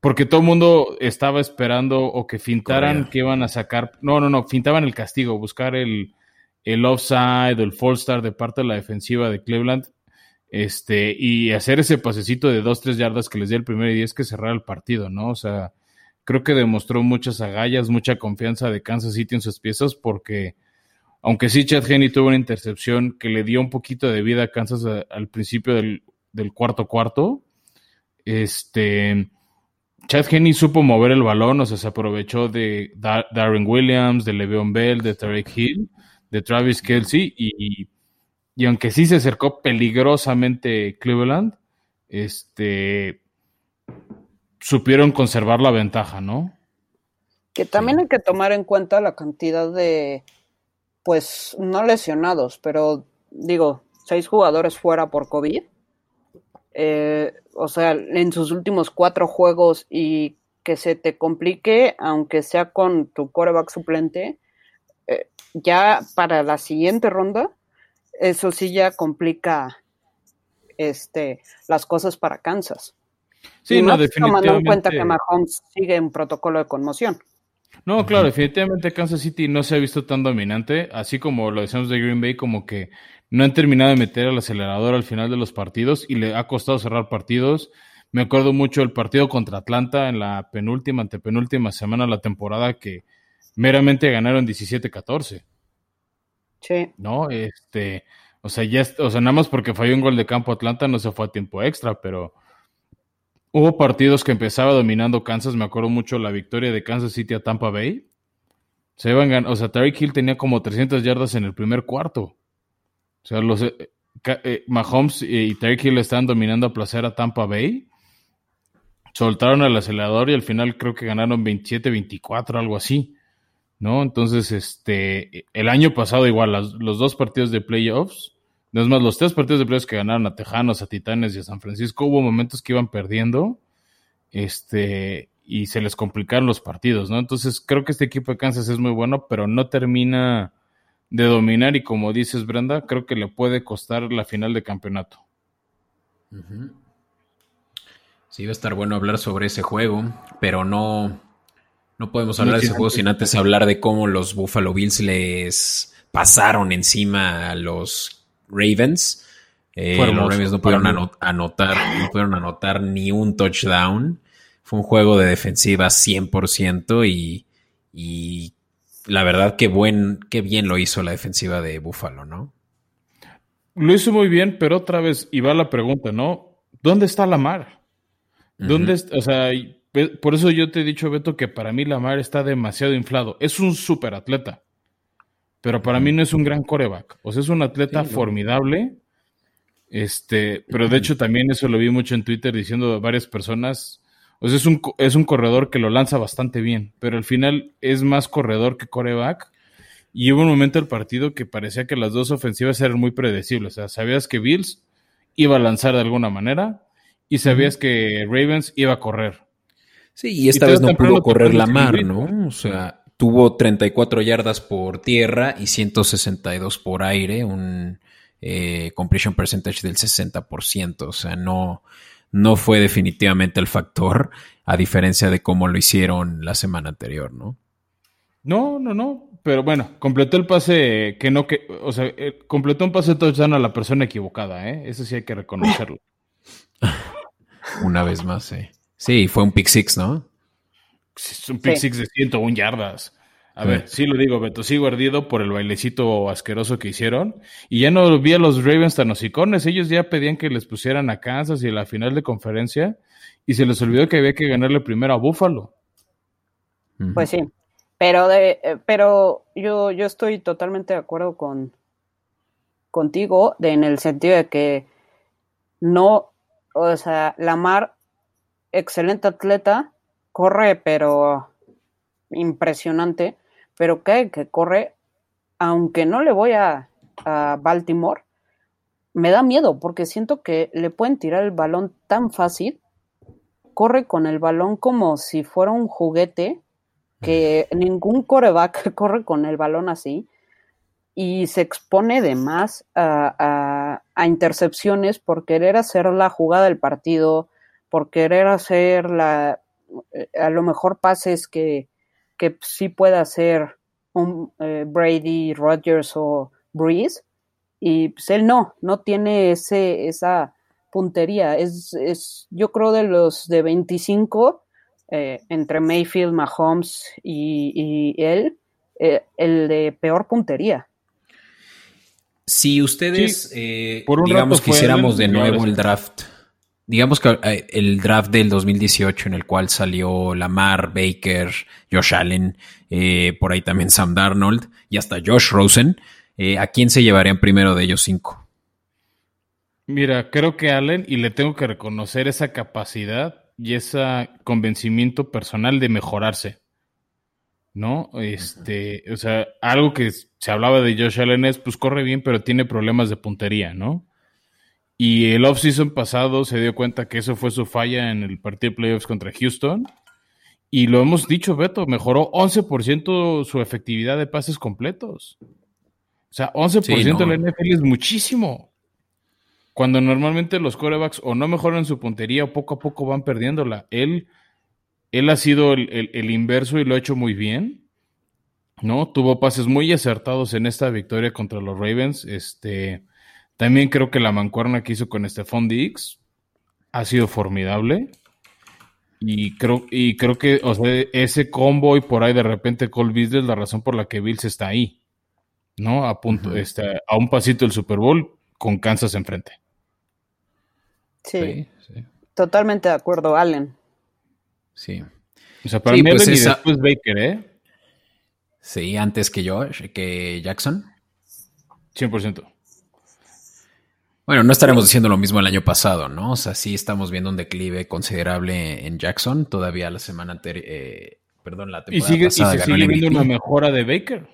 porque todo el mundo estaba esperando o que fintaran que iban a sacar, no, no, no, fintaban el castigo, buscar el, el offside o el false start de parte de la defensiva de Cleveland este, y hacer ese pasecito de dos, tres yardas que les dio el primer y es que cerrar el partido, ¿no? O sea, creo que demostró muchas agallas, mucha confianza de Kansas City en sus piezas, porque aunque sí Chad Henney tuvo una intercepción que le dio un poquito de vida a Kansas al principio del, cuarto cuarto, este, Chad Henney supo mover el balón, o sea, se aprovechó de Darren Williams, de Le'Veon Bell, de Tarek Hill, de Travis Kelsey y y aunque sí se acercó peligrosamente Cleveland, este supieron conservar la ventaja, ¿no? Que también hay que tomar en cuenta la cantidad de, pues, no lesionados, pero digo, seis jugadores fuera por COVID. Eh, o sea, en sus últimos cuatro juegos y que se te complique, aunque sea con tu coreback suplente, eh, ya para la siguiente ronda eso sí ya complica este, las cosas para Kansas. Sí, no, definitivamente. Tomando en cuenta que Mahomes sigue en protocolo de conmoción. No, claro, definitivamente Kansas City no se ha visto tan dominante, así como lo decíamos de Green Bay, como que no han terminado de meter el acelerador al final de los partidos y le ha costado cerrar partidos. Me acuerdo mucho del partido contra Atlanta en la penúltima, antepenúltima semana de la temporada que meramente ganaron 17-14. Sí. ¿No? Este, o sea, ya, o sea, nada más porque falló un gol de campo Atlanta no se fue a tiempo extra, pero hubo partidos que empezaba dominando Kansas, me acuerdo mucho la victoria de Kansas City a Tampa Bay. Se iban, o sea, Tyreek Hill tenía como 300 yardas en el primer cuarto. O sea, los eh, eh, Mahomes y Tyreek Hill están dominando a placer a Tampa Bay. Soltaron el acelerador y al final creo que ganaron 27-24, algo así. ¿No? Entonces, este, el año pasado igual, los dos partidos de playoffs, no es más, los tres partidos de playoffs que ganaron a Tejanos, a Titanes y a San Francisco, hubo momentos que iban perdiendo, este, y se les complicaron los partidos, ¿no? Entonces, creo que este equipo de Kansas es muy bueno, pero no termina de dominar y como dices, Brenda, creo que le puede costar la final de campeonato. Sí, va a estar bueno hablar sobre ese juego, pero no, no podemos hablar de ese juego sin antes hablar de cómo los Buffalo Bills les pasaron encima a los Ravens. Eh, los Ravens no pudieron anotar, no pudieron anotar ni un touchdown. Fue un juego de defensiva 100% y, y la verdad que buen, qué bien lo hizo la defensiva de Buffalo, ¿no? Lo hizo muy bien, pero otra vez, y va la pregunta, ¿no? ¿Dónde está Lamar? ¿Dónde está? O sea, por eso yo te he dicho, Beto, que para mí Lamar está demasiado inflado. Es un súper atleta, pero para mí no es un gran coreback. O sea, es un atleta formidable. Este, pero de hecho también eso lo vi mucho en Twitter diciendo varias personas. O sea, es un, es un corredor que lo lanza bastante bien, pero al final es más corredor que coreback. Y hubo un momento del partido que parecía que las dos ofensivas eran muy predecibles. O sea, sabías que Bills iba a lanzar de alguna manera y sabías que Ravens iba a correr. Sí, y esta vez no pudo correr la mar, ¿no? O sea, tuvo 34 yardas por tierra y 162 por aire, un eh, completion percentage del 60%. O sea, no, no fue definitivamente el factor, a diferencia de cómo lo hicieron la semana anterior, ¿no? No, no, no. Pero bueno, completó el pase que no que, o sea, eh, completó un pase touchdown a la persona equivocada, ¿eh? Eso sí hay que reconocerlo. Una vez más, sí. Sí, fue un pick six, ¿no? Es un pick six de 101 yardas. A ver, sí lo digo, Beto, sigo ardido por el bailecito asqueroso que hicieron. Y ya no vi a los Ravens tan hocicones. Ellos ya pedían que les pusieran a Kansas y a la final de conferencia. Y se les olvidó que había que ganarle primero a Buffalo. Pues sí. Pero, de, eh, pero yo, yo estoy totalmente de acuerdo con contigo de, en el sentido de que no, o sea, Lamar, excelente atleta, corre, pero impresionante, pero que, que corre, aunque no le voy a, a Baltimore, me da miedo porque siento que le pueden tirar el balón tan fácil, corre con el balón como si fuera un juguete que ningún coreback corre con el balón así y se expone de más a, intercepciones por querer hacer la jugada del partido, por querer hacer la, a lo mejor pases que, que sí pueda hacer un eh, Brady, Rodgers o Breeze, y pues él no, no tiene ese, esa puntería. Es, es, yo creo de los de 25, eh, entre Mayfield, Mahomes y, él, eh, el de peor puntería. Si ustedes, eh, digamos, quisiéramos de nuevo el draft, digamos que el draft del 2018 en el cual salió Lamar, Baker, Josh Allen, por ahí también Sam Darnold y hasta Josh Rosen, ¿a quién se llevarían primero de ellos cinco? Mira, creo que Allen, y le tengo que reconocer esa capacidad y ese convencimiento personal de mejorarse. ¿No? Este, o sea, algo que se hablaba de Josh Allen es, pues corre bien, pero tiene problemas de puntería, ¿no? Y el offseason pasado se dio cuenta que eso fue su falla en el partido de playoffs contra Houston. Y lo hemos dicho, Beto, mejoró 11% su efectividad de pases completos. O sea, 11% de la NFL es muchísimo. Cuando normalmente los corebacks o no mejoran su puntería o poco a poco van perdiéndola. Él, él ha sido el, inverso y lo ha hecho muy bien. ¿No? Tuvo pases muy acertados en esta victoria contra los Ravens. Este, también creo que la mancuerna que hizo con Stephon Diggs ha sido formidable. Y creo, y creo que o sea, ese combo y por ahí de repente Cole Beasley es la razón por la que Bills está ahí. ¿No? A punto, este, a un pasito del Super Bowl con Kansas enfrente. Sí, totalmente de acuerdo, Allen. Sí. O sea, para mí pues y después Baker, ¿eh? Sí, antes que yo, que Jackson. 100%. Bueno, no estaremos diciendo lo mismo el año pasado, ¿no? O sea, sí estamos viendo un declive considerable en Jackson. Todavía la semana anterior, eh, perdón, la temporada y sigue, pasada y se sigue viendo una mejora de Baker.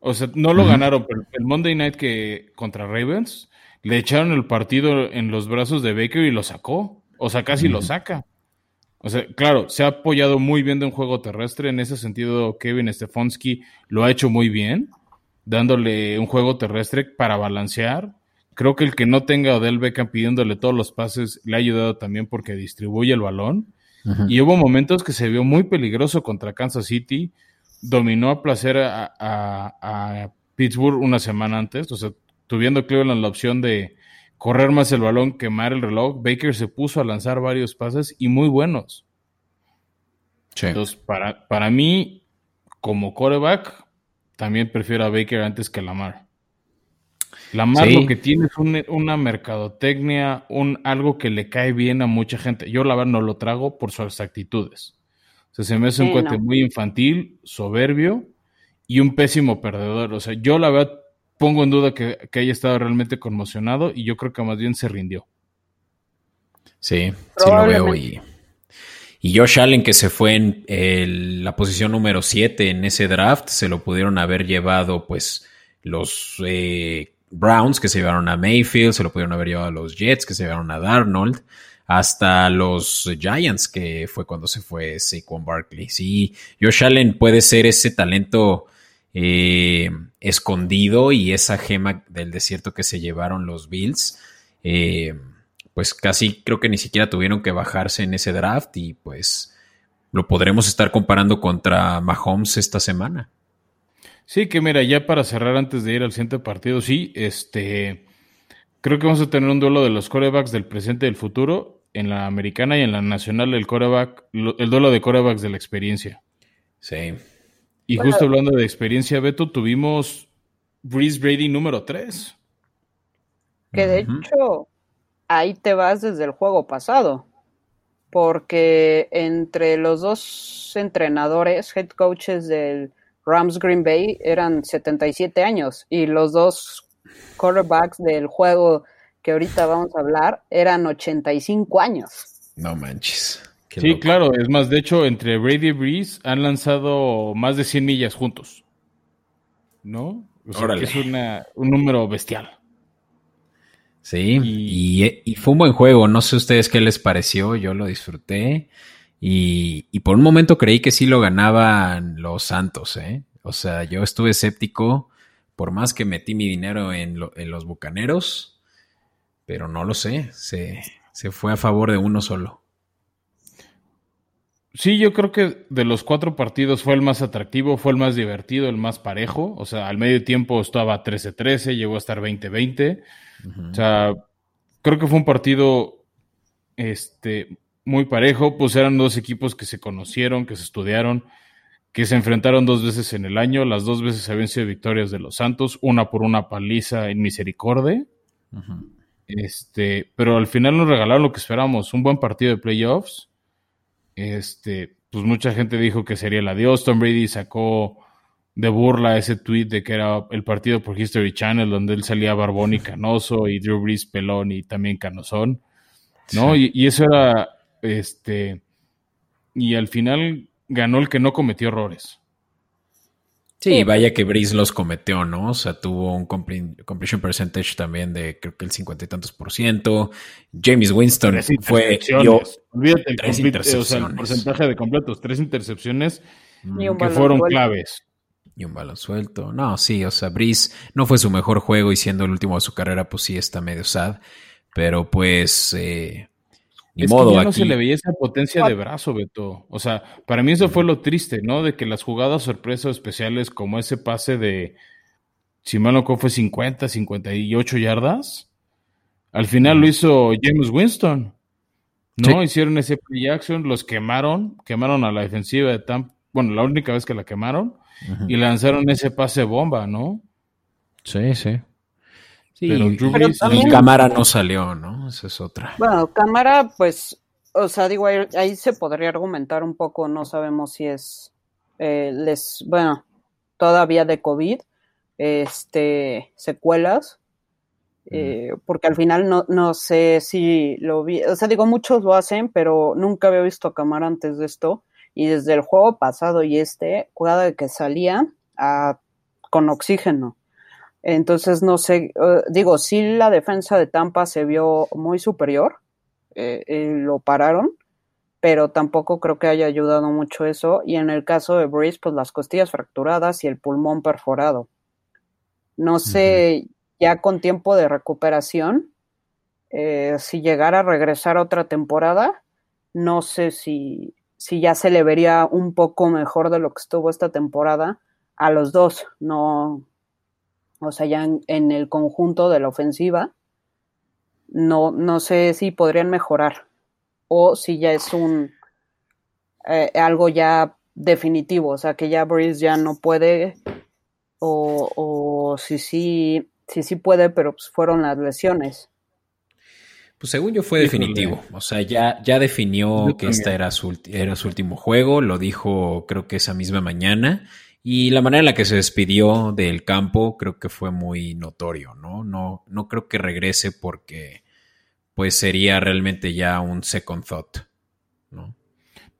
O sea, no lo ganaron, pero el Monday Night que contra Ravens le echaron el partido en los brazos de Baker y lo sacó. O sea, casi lo saca. O sea, claro, se ha apoyado muy bien de un juego terrestre. En ese sentido, Kevin Stefanski lo ha hecho muy bien, dándole un juego terrestre para balancear. Creo que el que no tenga a Odell Beckham pidiéndole todos los pases le ha ayudado también porque distribuye el balón. Y hubo momentos que se vio muy peligroso contra Kansas City. Dominó a placer a, Pittsburgh una semana antes. O sea, tuviendo Cleveland la opción de correr más el balón, quemar el reloj, Baker se puso a lanzar varios pases y muy buenos. Entonces, para, para mí, como coreback, también prefiero a Baker antes que a Lamar. Lamar lo que tiene es una mercadotecnia, un, algo que le cae bien a mucha gente. Yo la verdad no lo trago por sus actitudes. O sea, se me hace un cuate muy infantil, soberbio y un pésimo perdedor. O sea, yo la verdad pongo en duda que, haya estado realmente conmocionado y yo creo que más bien se rindió. Sí, sí lo veo. Y, y Josh Allen, que se fue en la posición número 7 en ese draft, se lo pudieron haber llevado, pues, los eh, Browns, que se llevaron a Mayfield, se lo pudieron haber llevado a los Jets, que se llevaron a Darnold, hasta los Giants, que fue cuando se fue Saquon Barkley. Sí, Josh Allen puede ser ese talento eh, escondido y esa gema del desierto que se llevaron los Bills. Eh, pues casi creo que ni siquiera tuvieron que bajarse en ese draft y pues lo podremos estar comparando contra Mahomes esta semana. Sí, que mira, ya para cerrar antes de ir al siguiente partido, sí, este, creo que vamos a tener un duelo de los corebacks del presente y del futuro en la americana y en la nacional el coreback, el duelo de corebacks de la experiencia. Sí. Y justo hablando de experiencia, Beto, tuvimos Breeze Brady número 3. Que de hecho, ahí te vas desde el juego pasado. Porque entre los dos entrenadores, head coaches del Rams Green Bay eran 77 años y los dos quarterbacks del juego que ahorita vamos a hablar eran 85 años. No manches. Sí, claro, es más, de hecho, entre Brady y Breeze han lanzado más de 100 millas juntos. ¿No? O sea, que es un número bestial. Sí, y, y, fue un buen juego. No sé ustedes qué les pareció, yo lo disfruté. Y, por un momento creí que sí lo ganaban los Santos, ¿eh? O sea, yo estuve escéptico, por más que metí mi dinero en, los Bucaneros, pero no lo sé, se, se fue a favor de uno solo. Sí, yo creo que de los cuatro partidos fue el más atractivo, fue el más divertido, el más parejo. O sea, al medio tiempo estaba 13-13, llegó a estar 20-20. O sea, creo que fue un partido este, muy parejo, pues eran dos equipos que se conocieron, que se estudiaron, que se enfrentaron dos veces en el año, las dos veces habían sido victorias de los Santos, una por una paliza en misericordia. Este, pero al final nos regalaron lo que esperamos, un buen partido de playoffs. Este, pues mucha gente dijo que sería el adiós. Tom Brady sacó de burla ese tweet de que era el partido por History Channel, donde él salía barbón y canoso, y Drew Brees pelón y también canosón. ¿No? y, eso era este, y al final ganó el que no cometió errores. Sí, vaya que Breeze los cometió, ¿no? O sea, tuvo un completion percentage también de creo que el cincuenta y tantos por ciento. James Winston fue. Olvídate el, porcentaje de completos, tres intercepciones que fueron claves. Y un balón suelto. No, sí, o sea, Breeze no fue su mejor juego y siendo el último de su carrera, pues sí está medio sad. Pero pues eh, es que ya no se le veía esa potencia de brazo, Beto. O sea, para mí eso fue lo triste, ¿no? De que las jugadas sorpresas especiales, como ese pase de, si mal no fue 50, 58 yardas, al final lo hizo James Winston. ¿No? Hicieron ese play action, los quemaron, quemaron a la defensiva de Tampa, bueno, la única vez que la quemaron, y lanzaron ese pase bomba, ¿no? Sí, sí. Sí, pero, cámara no salió, ¿no? Esa es otra. Bueno, cámara, pues, o sea, digo, ahí, se podría argumentar un poco, no sabemos si es, eh, les, bueno, todavía de COVID, este, secuelas, eh, porque al final no, no sé si lo vi, o sea, digo, muchos lo hacen, pero nunca había visto a cámara antes de esto, y desde el juego pasado y este, de que salía a, con oxígeno. Entonces, no sé, eh, digo, sí la defensa de Tampa se vio muy superior, eh, eh, lo pararon, pero tampoco creo que haya ayudado mucho eso. Y en el caso de Breeze, pues las costillas fracturadas y el pulmón perforado. No sé, ya con tiempo de recuperación, eh, si llegara a regresar otra temporada, no sé si, si ya se le vería un poco mejor de lo que estuvo esta temporada a los dos, no, o sea, ya en, el conjunto de la ofensiva, no, no sé si podrían mejorar o si ya es un eh, algo ya definitivo, o sea, que ya Breeze ya no puede o, o si sí, sí, sí puede, pero pues fueron las lesiones. Pues según yo fue definitivo. O sea, ya, ya definió que este era su, era su último juego. Lo dijo creo que esa misma mañana. Y la manera en la que se despidió del campo creo que fue muy notorio, ¿no? No, no creo que regrese porque pues sería realmente ya un second thought, ¿no?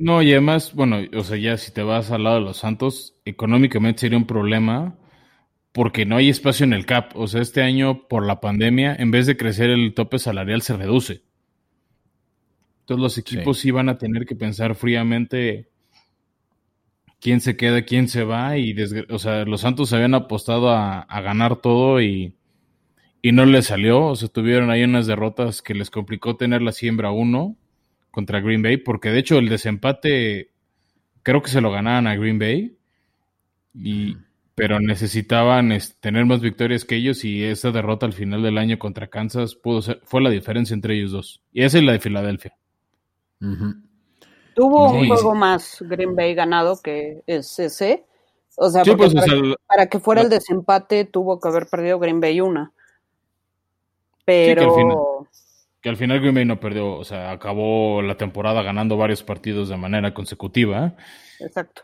No, y además, bueno, o sea, ya si te vas al lado de los Santos, económicamente sería un problema porque no hay espacio en el CAP. O sea, este año por la pandemia, en vez de crecer el tope salarial, se reduce. Entonces los equipos sí, van a tener que pensar fríamente quién se queda, quién se va. Y o sea, los Santos habían apostado a, ganar todo y, y, no les salió. O sea, tuvieron ahí unas derrotas que les complicó tener la siembra uno contra Green Bay, porque de hecho el desempate creo que se lo ganaban a Green Bay. Y, pero necesitaban tener más victorias que ellos y esa derrota al final del año contra Kansas pudo ser, fue la diferencia entre ellos dos. Y esa es la de Filadelfia. Tuvo un juego más Green Bay ganado que ese. O sea, pues, para, que fuera el desempate tuvo que haber perdido Green Bay una. Pero... que, al final, que al final Green Bay no perdió, o sea, acabó la temporada ganando varios partidos de manera consecutiva. Exacto.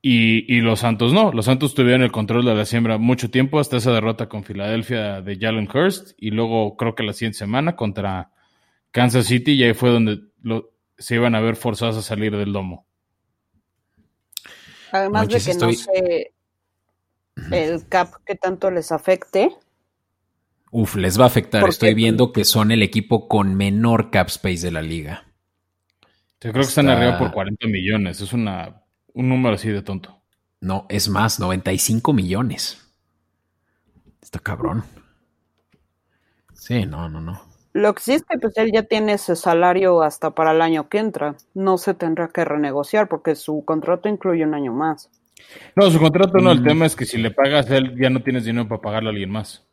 Y, los Santos no, los Santos tuvieron el control de la siembra mucho tiempo hasta esa derrota con Filadelfia de Jalen Hurst y luego creo que la siguiente semana contra Kansas City y ahí fue donde se iban a ver forzados a salir del domo. Además de que no sé el cap que tanto les afecte. Uf, les va a afectar. Estoy viendo que son el equipo con menor cap space de la liga. Yo creo que están arriba por 40 millones. Es una un número así de tonto. No, es más, 95 millones. Está cabrón. Sí, no, no, no. Lo que sí es que pues él ya tiene ese salario hasta para el año que entra. No se tendrá que renegociar porque su contrato incluye un año más. No, su contrato no. El mm. tema es que si le pagas a él ya no tienes dinero para pagarle a alguien más.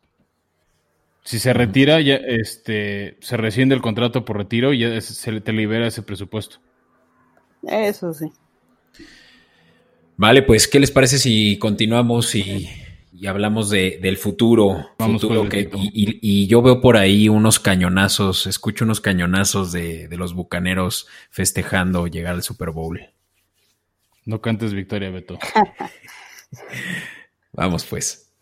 Si se retira, ya este, se rescinde el contrato por retiro y ya se te libera ese presupuesto. Eso sí. Vale, pues, ¿qué les parece si continuamos y, hablamos de, del futuro? futuro que, y, yo veo por ahí unos cañonazos, escucho unos cañonazos de, los bucaneros festejando llegar al Super Bowl. No cantes victoria, Beto. Vamos, pues.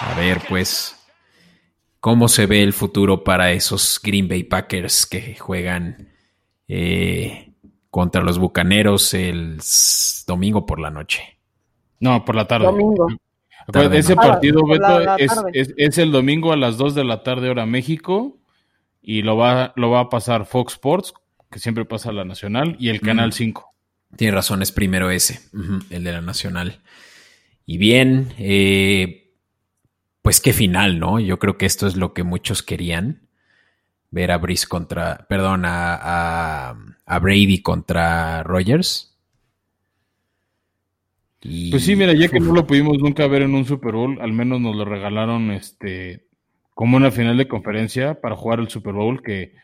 A ver, pues cómo se ve el futuro para esos Green Bay Packers que juegan eh, contra los Bucaneros el domingo por la noche. No, por la tarde. Domingo. ese partido, Beto, es, el domingo a las 2 de la tarde hora México y lo va, lo va a pasar Fox Sports, que siempre pasa la Nacional, y el Canal 5. Tiene razón, es primero ese, el de la Nacional. Y bien, eh, pues qué final, ¿no? Yo creo que esto es lo que muchos querían. Ver a Brice contra, perdón, a, Brady contra Rogers. Pues sí, mira, ya que no lo pudimos nunca ver en un Super Bowl, al menos nos lo regalaron este como una final de conferencia para jugar el Super Bowl que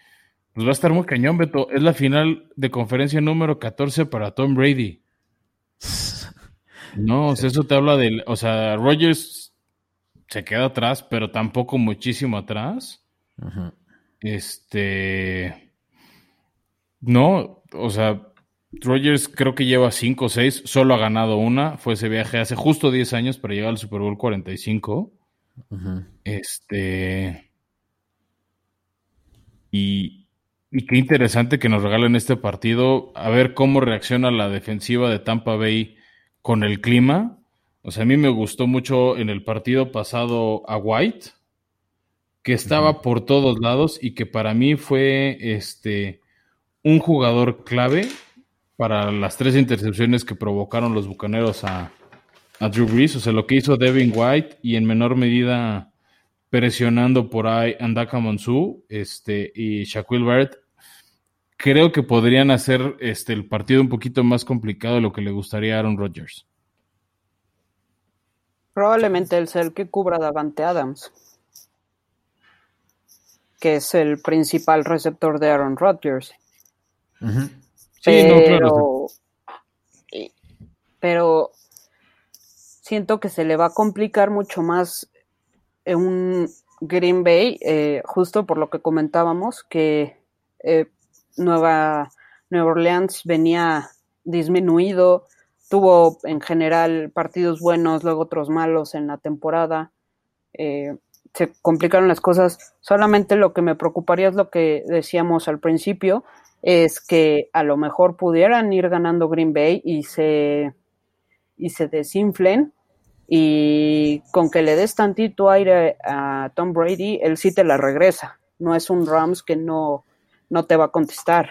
pues va a estar muy cañón, Beto. Es la final de conferencia número 14 para Tom Brady. No, o sea, eso te habla del, o sea, Rogers se queda atrás, pero tampoco muchísimo atrás. Este. No, o sea, Rogers creo que lleva 5 o 6, solo ha ganado una. Fue ese viaje hace justo 10 años para llegar al Super Bowl 45. Este. Y, y qué interesante que nos regalen este partido. A ver cómo reacciona la defensiva de Tampa Bay con el clima. O sea, a mí me gustó mucho en el partido pasado a White, que estaba por todos lados y que para mí fue este un jugador clave para las tres intercepciones que provocaron los bucaneros a, a Drew Brees, o sea, lo que hizo Devin White y en menor medida presionando por ahí Andaka Monsu este, y Shaquille Barrett, creo que podrían hacer este, el partido un poquito más complicado de lo que le gustaría a Aaron Rodgers. Probablemente el ser que cubra Davante Adams, que es el principal receptor de Aaron Rodgers. pero, pero siento que se le va a complicar mucho más en un Green Bay, eh, justo por lo que comentábamos, que eh, Nueva, Nueva Orleans venía disminuido, tuvo en general partidos buenos, luego otros malos en la temporada. Eh, se complicaron las cosas. Solamente lo que me preocuparía es lo que decíamos al principio, es que a lo mejor pudieran ir ganando Green Bay y se, y se desinflen. Y con que le des tantito aire a Tom Brady, él sí te la regresa. No es un Rams que no, no te va a contestar.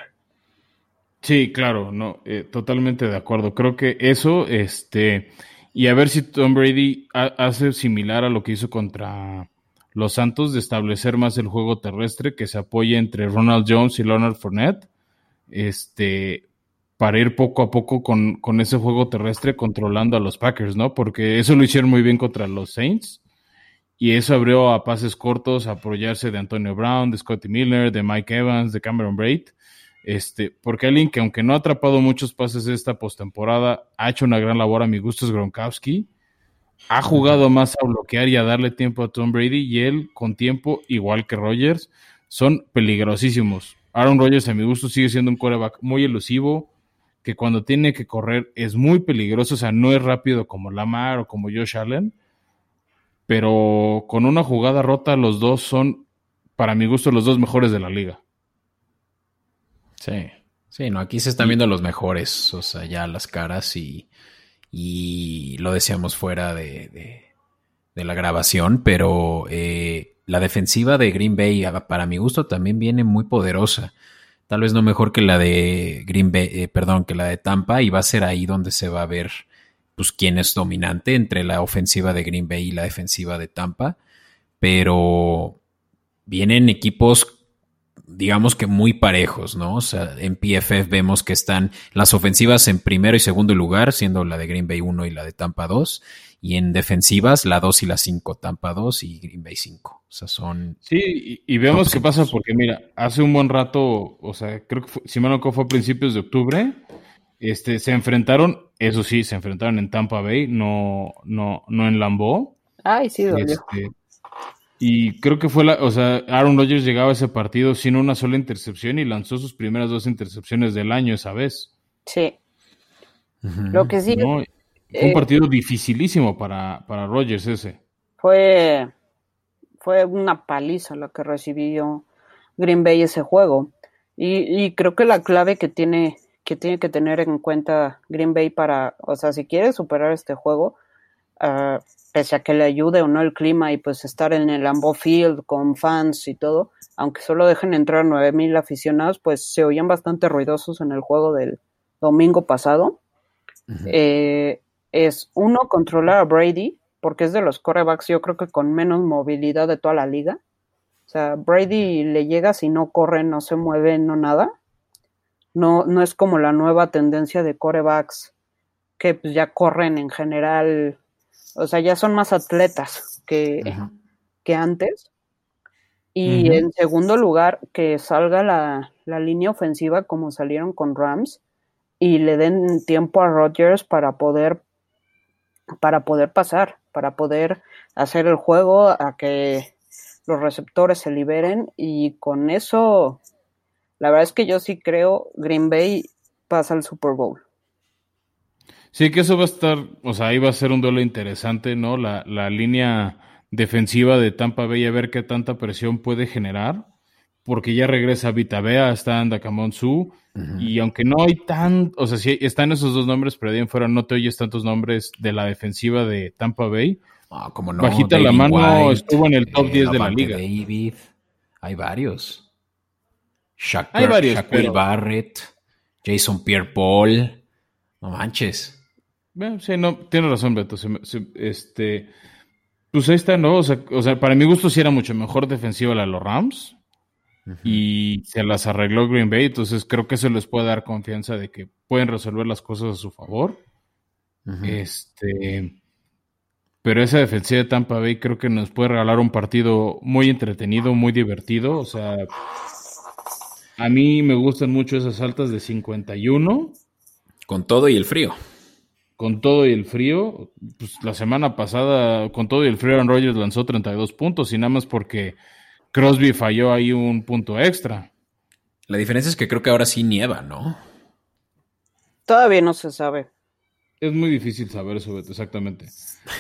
Sí, claro, no, eh, totalmente de acuerdo. Creo que eso, este, y a ver si Tom Brady hace similar a lo que hizo contra los Santos de establecer más el juego terrestre que se apoye entre Ronald Jones y Leonard Fournette, este, para ir poco a poco con, con ese juego terrestre controlando a los Packers, ¿no? Porque eso lo hicieron muy bien contra los Saints y eso abrió a pases cortos, a apoyarse de Antonio Brown, de Scotty Miller, de Mike Evans, de Cameron Braid. Este, porque alguien que aunque no ha atrapado muchos pases esta postemporada, ha hecho una gran labor a mi gusto es Gronkowski. Ha jugado más a bloquear y a darle tiempo a Tom Brady y él con tiempo, igual que Rogers, son peligrosísimos. Aaron Rodgers a mi gusto sigue siendo un quarterback muy elusivo, que cuando tiene que correr es muy peligroso, o sea, no es rápido como Lamar o como Josh Allen, pero con una jugada rota los dos son, para mi gusto, los dos mejores de la liga. Sí, sí, no, aquí se están viendo los mejores, o sea, ya las caras y, y lo decíamos fuera de, de, la grabación, pero eh, la defensiva de Green Bay, para mi gusto, también viene muy poderosa. Tal vez no mejor que la de Green Bay, eh, perdón, que la de Tampa, y va a ser ahí donde se va a ver pues quién es dominante entre la ofensiva de Green Bay y la defensiva de Tampa, pero vienen equipos digamos que muy parejos, ¿no? O sea, en PFF vemos que están las ofensivas en primero y segundo lugar, siendo la de Green Bay 1 y la de Tampa 2, y en defensivas la 2 y la 5, Tampa 2 y Green Bay 5. O sea, son... Sí, y, vemos qué pasa porque, mira, hace un buen rato, o sea, creo que si me no fue a principios de octubre, este, se enfrentaron, eso sí, se enfrentaron en Tampa Bay, no, no, no en Lambeau. Ay, sí, este, y creo que fue la, o sea, Aaron Rodgers llegaba a ese partido sin una sola intercepción y lanzó sus primeras dos intercepciones del año esa vez. Sí. Lo que sí. fue un eh, partido dificilísimo para, para Rodgers ese. Fue, fue una paliza la que recibió Green Bay ese juego. Y, y creo que la clave que tiene que tiene que tener en cuenta Green Bay para, o sea, si quiere superar este juego, uh, pese a que le ayude o no el clima y pues estar en el Lambeau Field con fans y todo, aunque solo dejen entrar 9000 aficionados, pues se oían bastante ruidosos en el juego del domingo pasado. Eh, es uno, controlar a Brady, porque es de los corebacks yo creo que con menos movilidad de toda la liga. O sea, Brady le llega si no corre, no se mueve, no nada. No, no es como la nueva tendencia de corebacks que pues, ya corren en general, o sea, ya son más atletas que, que antes. Y en segundo lugar, que salga la, la, línea ofensiva como salieron con Rams y le den tiempo a Rodgers para poder, para poder pasar, para poder hacer el juego, a que los receptores se liberen y con eso la verdad es que yo sí creo Green Bay pasa al Super Bowl. Sí, que eso va a estar, o sea, ahí va a ser un duelo interesante, ¿no? La, línea defensiva de Tampa Bay a ver qué tanta presión puede generar, porque ya regresa Vitabea, está Andacamon Su, y aunque no hay tan, o sea, sí están esos dos nombres, pero de ahí en fuera no te oyes tantos nombres de la defensiva de Tampa Bay. Ah, como no, Bajita la mano estuvo en el top 10 eh, de la liga. David, hay varios. Shaquille, Barrett, Jason Pierre Paul. No manches. Sí, no, tiene razón, Beto. este, pues ahí está, ¿no? O sea, para mi gusto sí era mucho mejor defensiva la de los Rams. Y se las arregló Green Bay. Entonces creo que eso les puede dar confianza de que pueden resolver las cosas a su favor. Este. Pero esa defensiva de Tampa Bay creo que nos puede regalar un partido muy entretenido, muy divertido. O sea, a mí me gustan mucho esas altas de 51. Con todo y el frío. Con todo y el frío. Pues la semana pasada, con todo y el frío, Aaron Rodgers lanzó 32 puntos y nada más porque Crosby falló ahí un punto extra. La diferencia es que creo que ahora sí nieva, ¿no? Todavía no se sabe. Es muy difícil saber eso, exactamente.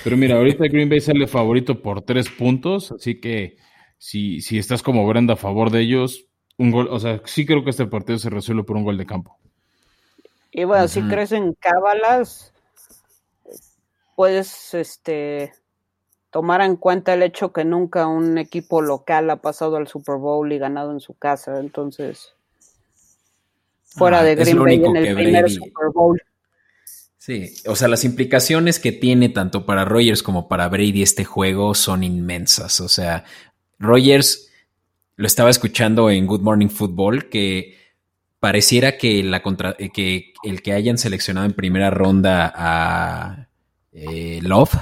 Pero mira, ahorita Green Bay sale favorito por tres puntos, así que si, si estás como Brenda a favor de ellos, un gol, o sea, sí creo que este partido se resuelve por un gol de campo. Y bueno, si crees en cábalas, puedes este tomar en cuenta el hecho que nunca un equipo local ha pasado al Super Bowl y ganado en su casa, entonces fuera ah, de Green Bay en el primer Super Bowl. Sí, o sea, las implicaciones que tiene tanto para Rogers como para Brady este juego son inmensas. O sea, Rogers lo estaba escuchando en Good Morning Football que pareciera que, la contra, que el que hayan seleccionado en primera ronda a eh, Love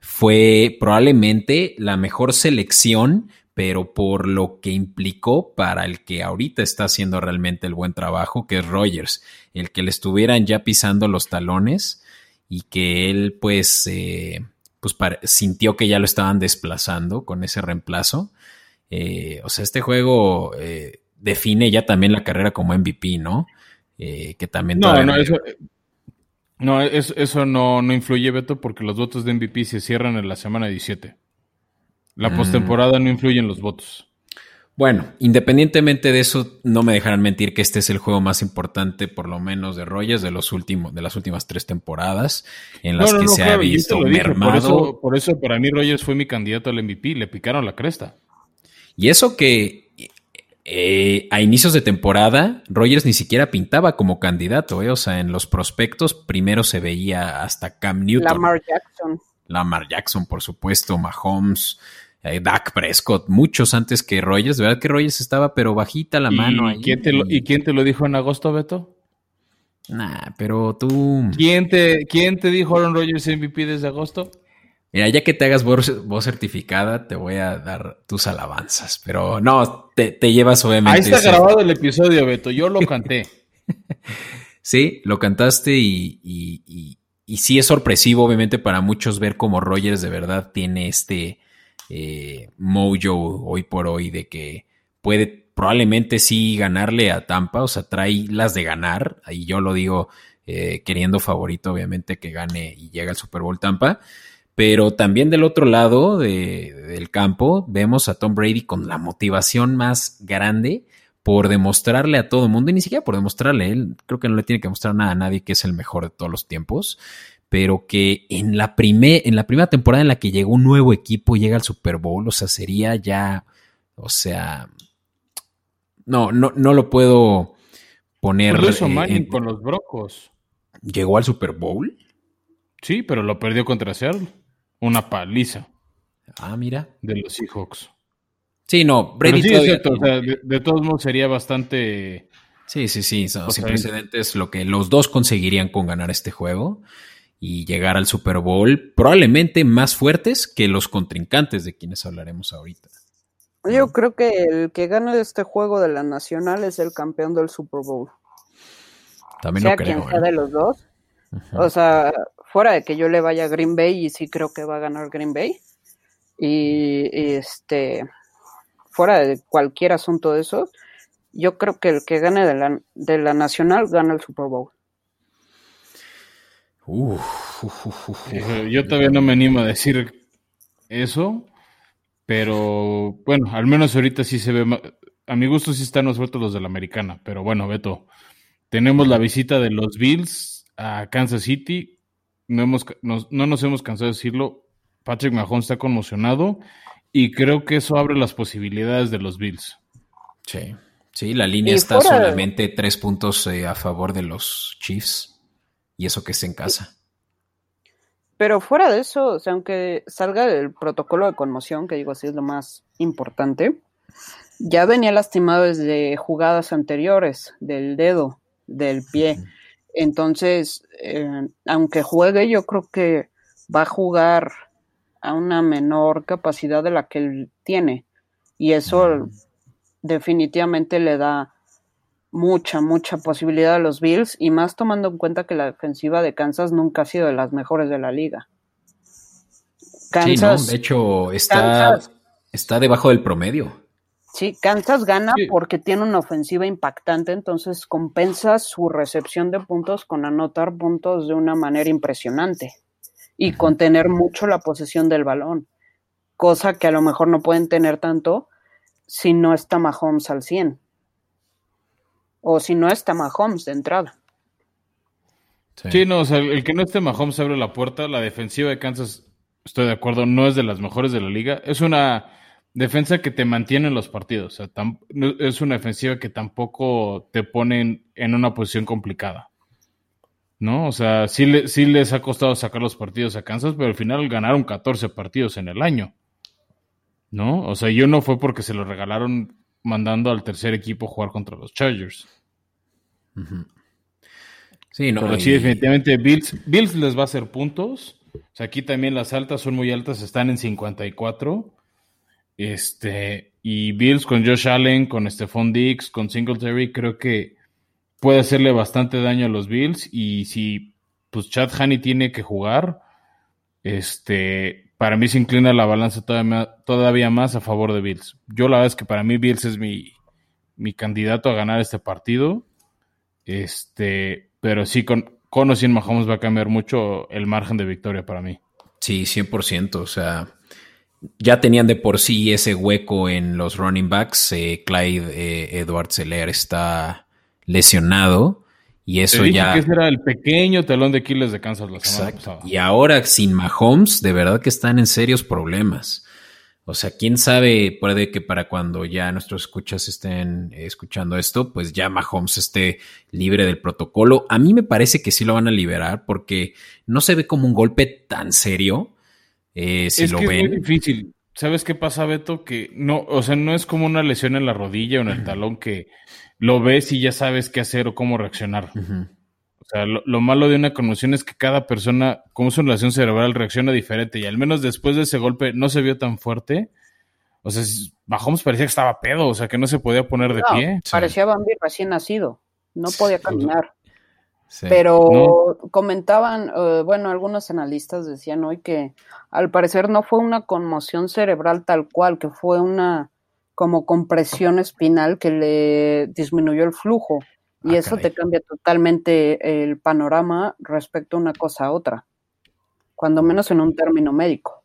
fue probablemente la mejor selección pero por lo que implicó para el que ahorita está haciendo realmente el buen trabajo, que es Rogers, el que le estuvieran ya pisando los talones y que él pues, eh, pues sintió que ya lo estaban desplazando con ese reemplazo. Eh, o sea, este juego eh, define ya también la carrera como MVP, ¿no? que también... No, no, eso, no, eso no, no influye, Beto, porque los votos de MVP se cierran en la semana 17. La mm. postemporada no influye en los votos. Bueno, independientemente de eso, no me dejarán mentir que este es el juego más importante, por lo menos de Rogers, de los últimos, de las últimas tres temporaas, en las que se ha visto mermado. Por eso, para mí Rogers fue mi candidato al MVP, le picaron la cresta. Y eso que eh, a inicios de temporada, Rogers ni siquiera pintaba como candidato, eh, o sea, en los prospectos primero se veía hasta Cam Newton. Lamar Jackson. Lamar Jackson, por supuesto, Mahomes. Eh, Dak Prescott, muchos antes que Rogers. De verdad que Rogers estaba, pero bajita la mano. Ahí. ¿quién te lo, ¿Y quién te lo dijo en agosto, Beto? Nah, pero tú. ¿Quién te, quién te dijo Aaron Rodgers MVP desde agosto? Mira, ya que te hagas voz, certificada, te voy a dar tus alabanzas. Pero no, te, llevas obviamente. Ahí está grabado el episodio, Beto. Yo lo canté. sí, lo cantaste y, y, y, sí es sorpresivo, obviamente, para muchos ver cómo Rogers de verdad tiene este eh, mojo hoy por hoy de que puede probablemente sí ganarle a Tampa, o sea, trae las de ganar, ahí yo lo digo eh, queriendo favorito, obviamente, que gane y llega al Super Bowl Tampa. Pero también del otro lado del campo vemos a Tom Brady con la motivación más grande por demostrarle a todo el mundo, y ni siquiera por demostrarle, él creo que no le tiene que mostrar nada a nadie que es el mejor de todos los tiempos, pero que en la, en la primera temporada en la que llegó un nuevo equipo, llega al Super Bowl, o sea, sería ya, o sea, no, no, no lo puedo poner. Pues con los Brocos. ¿Llegó al Super Bowl? Sí, pero lo perdió contra Seattle. Una paliza. Ah, mira. De los Seahawks. Sí, no, Brady sí, de, todos modos sería bastante. Sí, sí, sí, sin precedentes lo que los dos conseguirían con ganar este juego y llegar al Super Bowl probablemente más fuertes que los contrincantes de quienes hablaremos ahorita. Yo creo que el que gane este juego de la Nacional es el campeón del Super Bowl. También sea quien sea ¿eh? de los dos. O sea, fuera de que yo le vaya a Green Bay y sí creo que va a ganar Green Bay. Y, este, fuera de cualquier asunto de esos, yo creo que el que gane de la, de la Nacional gana el Super Bowl. Yo todavía no me animo a decir eso, pero bueno, al menos ahorita sí se ve. A mi gusto sí están los los de la americana, pero bueno, Beto, tenemos la visita de los Bills a Kansas City. No, hemos, no, nos hemos cansado de decirlo. Patrick Mahomes está conmocionado y creo que eso abre las posibilidades de los Bills. Sí, Sí, la línea está solamente tres puntos eh, a favor de los Chiefs. Y eso que es en casa. Pero fuera de eso, o sea, aunque salga del protocolo de conmoción, que digo así es lo más importante, ya venía lastimado desde jugadas anteriores, del dedo, del pie. Entonces, eh, aunque juegue, yo creo que va a jugar a una menor capacidad de la que él tiene. Y eso definitivamente le da mucha, mucha posibilidad a los Bills y más tomando en cuenta que la defensiva de Kansas nunca ha sido de las mejores de la liga. Kansas, de hecho está, está debajo del promedio. Sí, Kansas gana porque tiene una ofensiva impactante, entonces compensa su recepción de puntos con anotar puntos de una manera impresionante y con tener mucho la posesión del balón, cosa que a lo mejor no pueden tener tanto si no está Mahomes al 100. O si no está Mahomes de entrada. Sí, no, o sea, el que no esté Mahomes abre la puerta. La defensiva de Kansas, estoy de acuerdo, no es de las mejores de la liga. Es una defensa que te mantiene en los partidos. O sea, es una defensiva que tampoco te pone en una posición complicada. ¿No? O sea, sí, sí les ha costado sacar los partidos a Kansas, pero al final ganaron 14 partidos en el año. ¿no? O sea, yo no fue porque se lo regalaron mandando al tercer equipo jugar contra los Chargers. Sí, no. Pero sí, definitivamente Bills, Bills les va a hacer puntos. O sea, aquí también las altas son muy altas, están en 54. Este, y Bills con Josh Allen, con Stephon Diggs, con Singletary, creo que puede hacerle bastante daño a los Bills. Y si pues Chad Honey tiene que jugar, este, para mí se inclina la balanza todavía, más a favor de Bills. Yo la verdad es que para mí Bills es mi, candidato a ganar este partido. Este, pero sí, con, con o sin Mahomes va a cambiar mucho el margen de victoria para mí. Sí, 100%. O sea, ya tenían de por sí ese hueco en los running backs. Eh, Clyde eh, Edward Seller está lesionado. Y eso ya. que ese era el pequeño talón de Aquiles de Kansas la semana pasada. Y ahora sin Mahomes, de verdad que están en serios problemas. O sea, quién sabe, puede que para cuando ya nuestros escuchas estén escuchando esto, pues ya Mahomes esté libre del protocolo. A mí me parece que sí lo van a liberar porque no se ve como un golpe tan serio. Eh, si lo ven. Es muy difícil. ¿Sabes qué pasa, Beto? Que no, o sea, no es como una lesión en la rodilla o en el talón que lo ves y ya sabes qué hacer o cómo reaccionar. O sea, lo, malo de una conmoción es que cada persona, como su relación cerebral, reacciona diferente. Y al menos después de ese golpe no se vio tan fuerte. O sea, Mahomes parecía que estaba pedo, o sea, que no se podía poner de pie. Parecía Bambi recién nacido. No podía caminar. Pero comentaban, eh, bueno, algunos analistas decían hoy que al parecer no fue una conmoción cerebral tal cual, que fue una como compresión espinal que le disminuyó el flujo. Y ah, eso te cambia totalmente el panorama respecto a una cosa a otra, cuando menos en un término médico.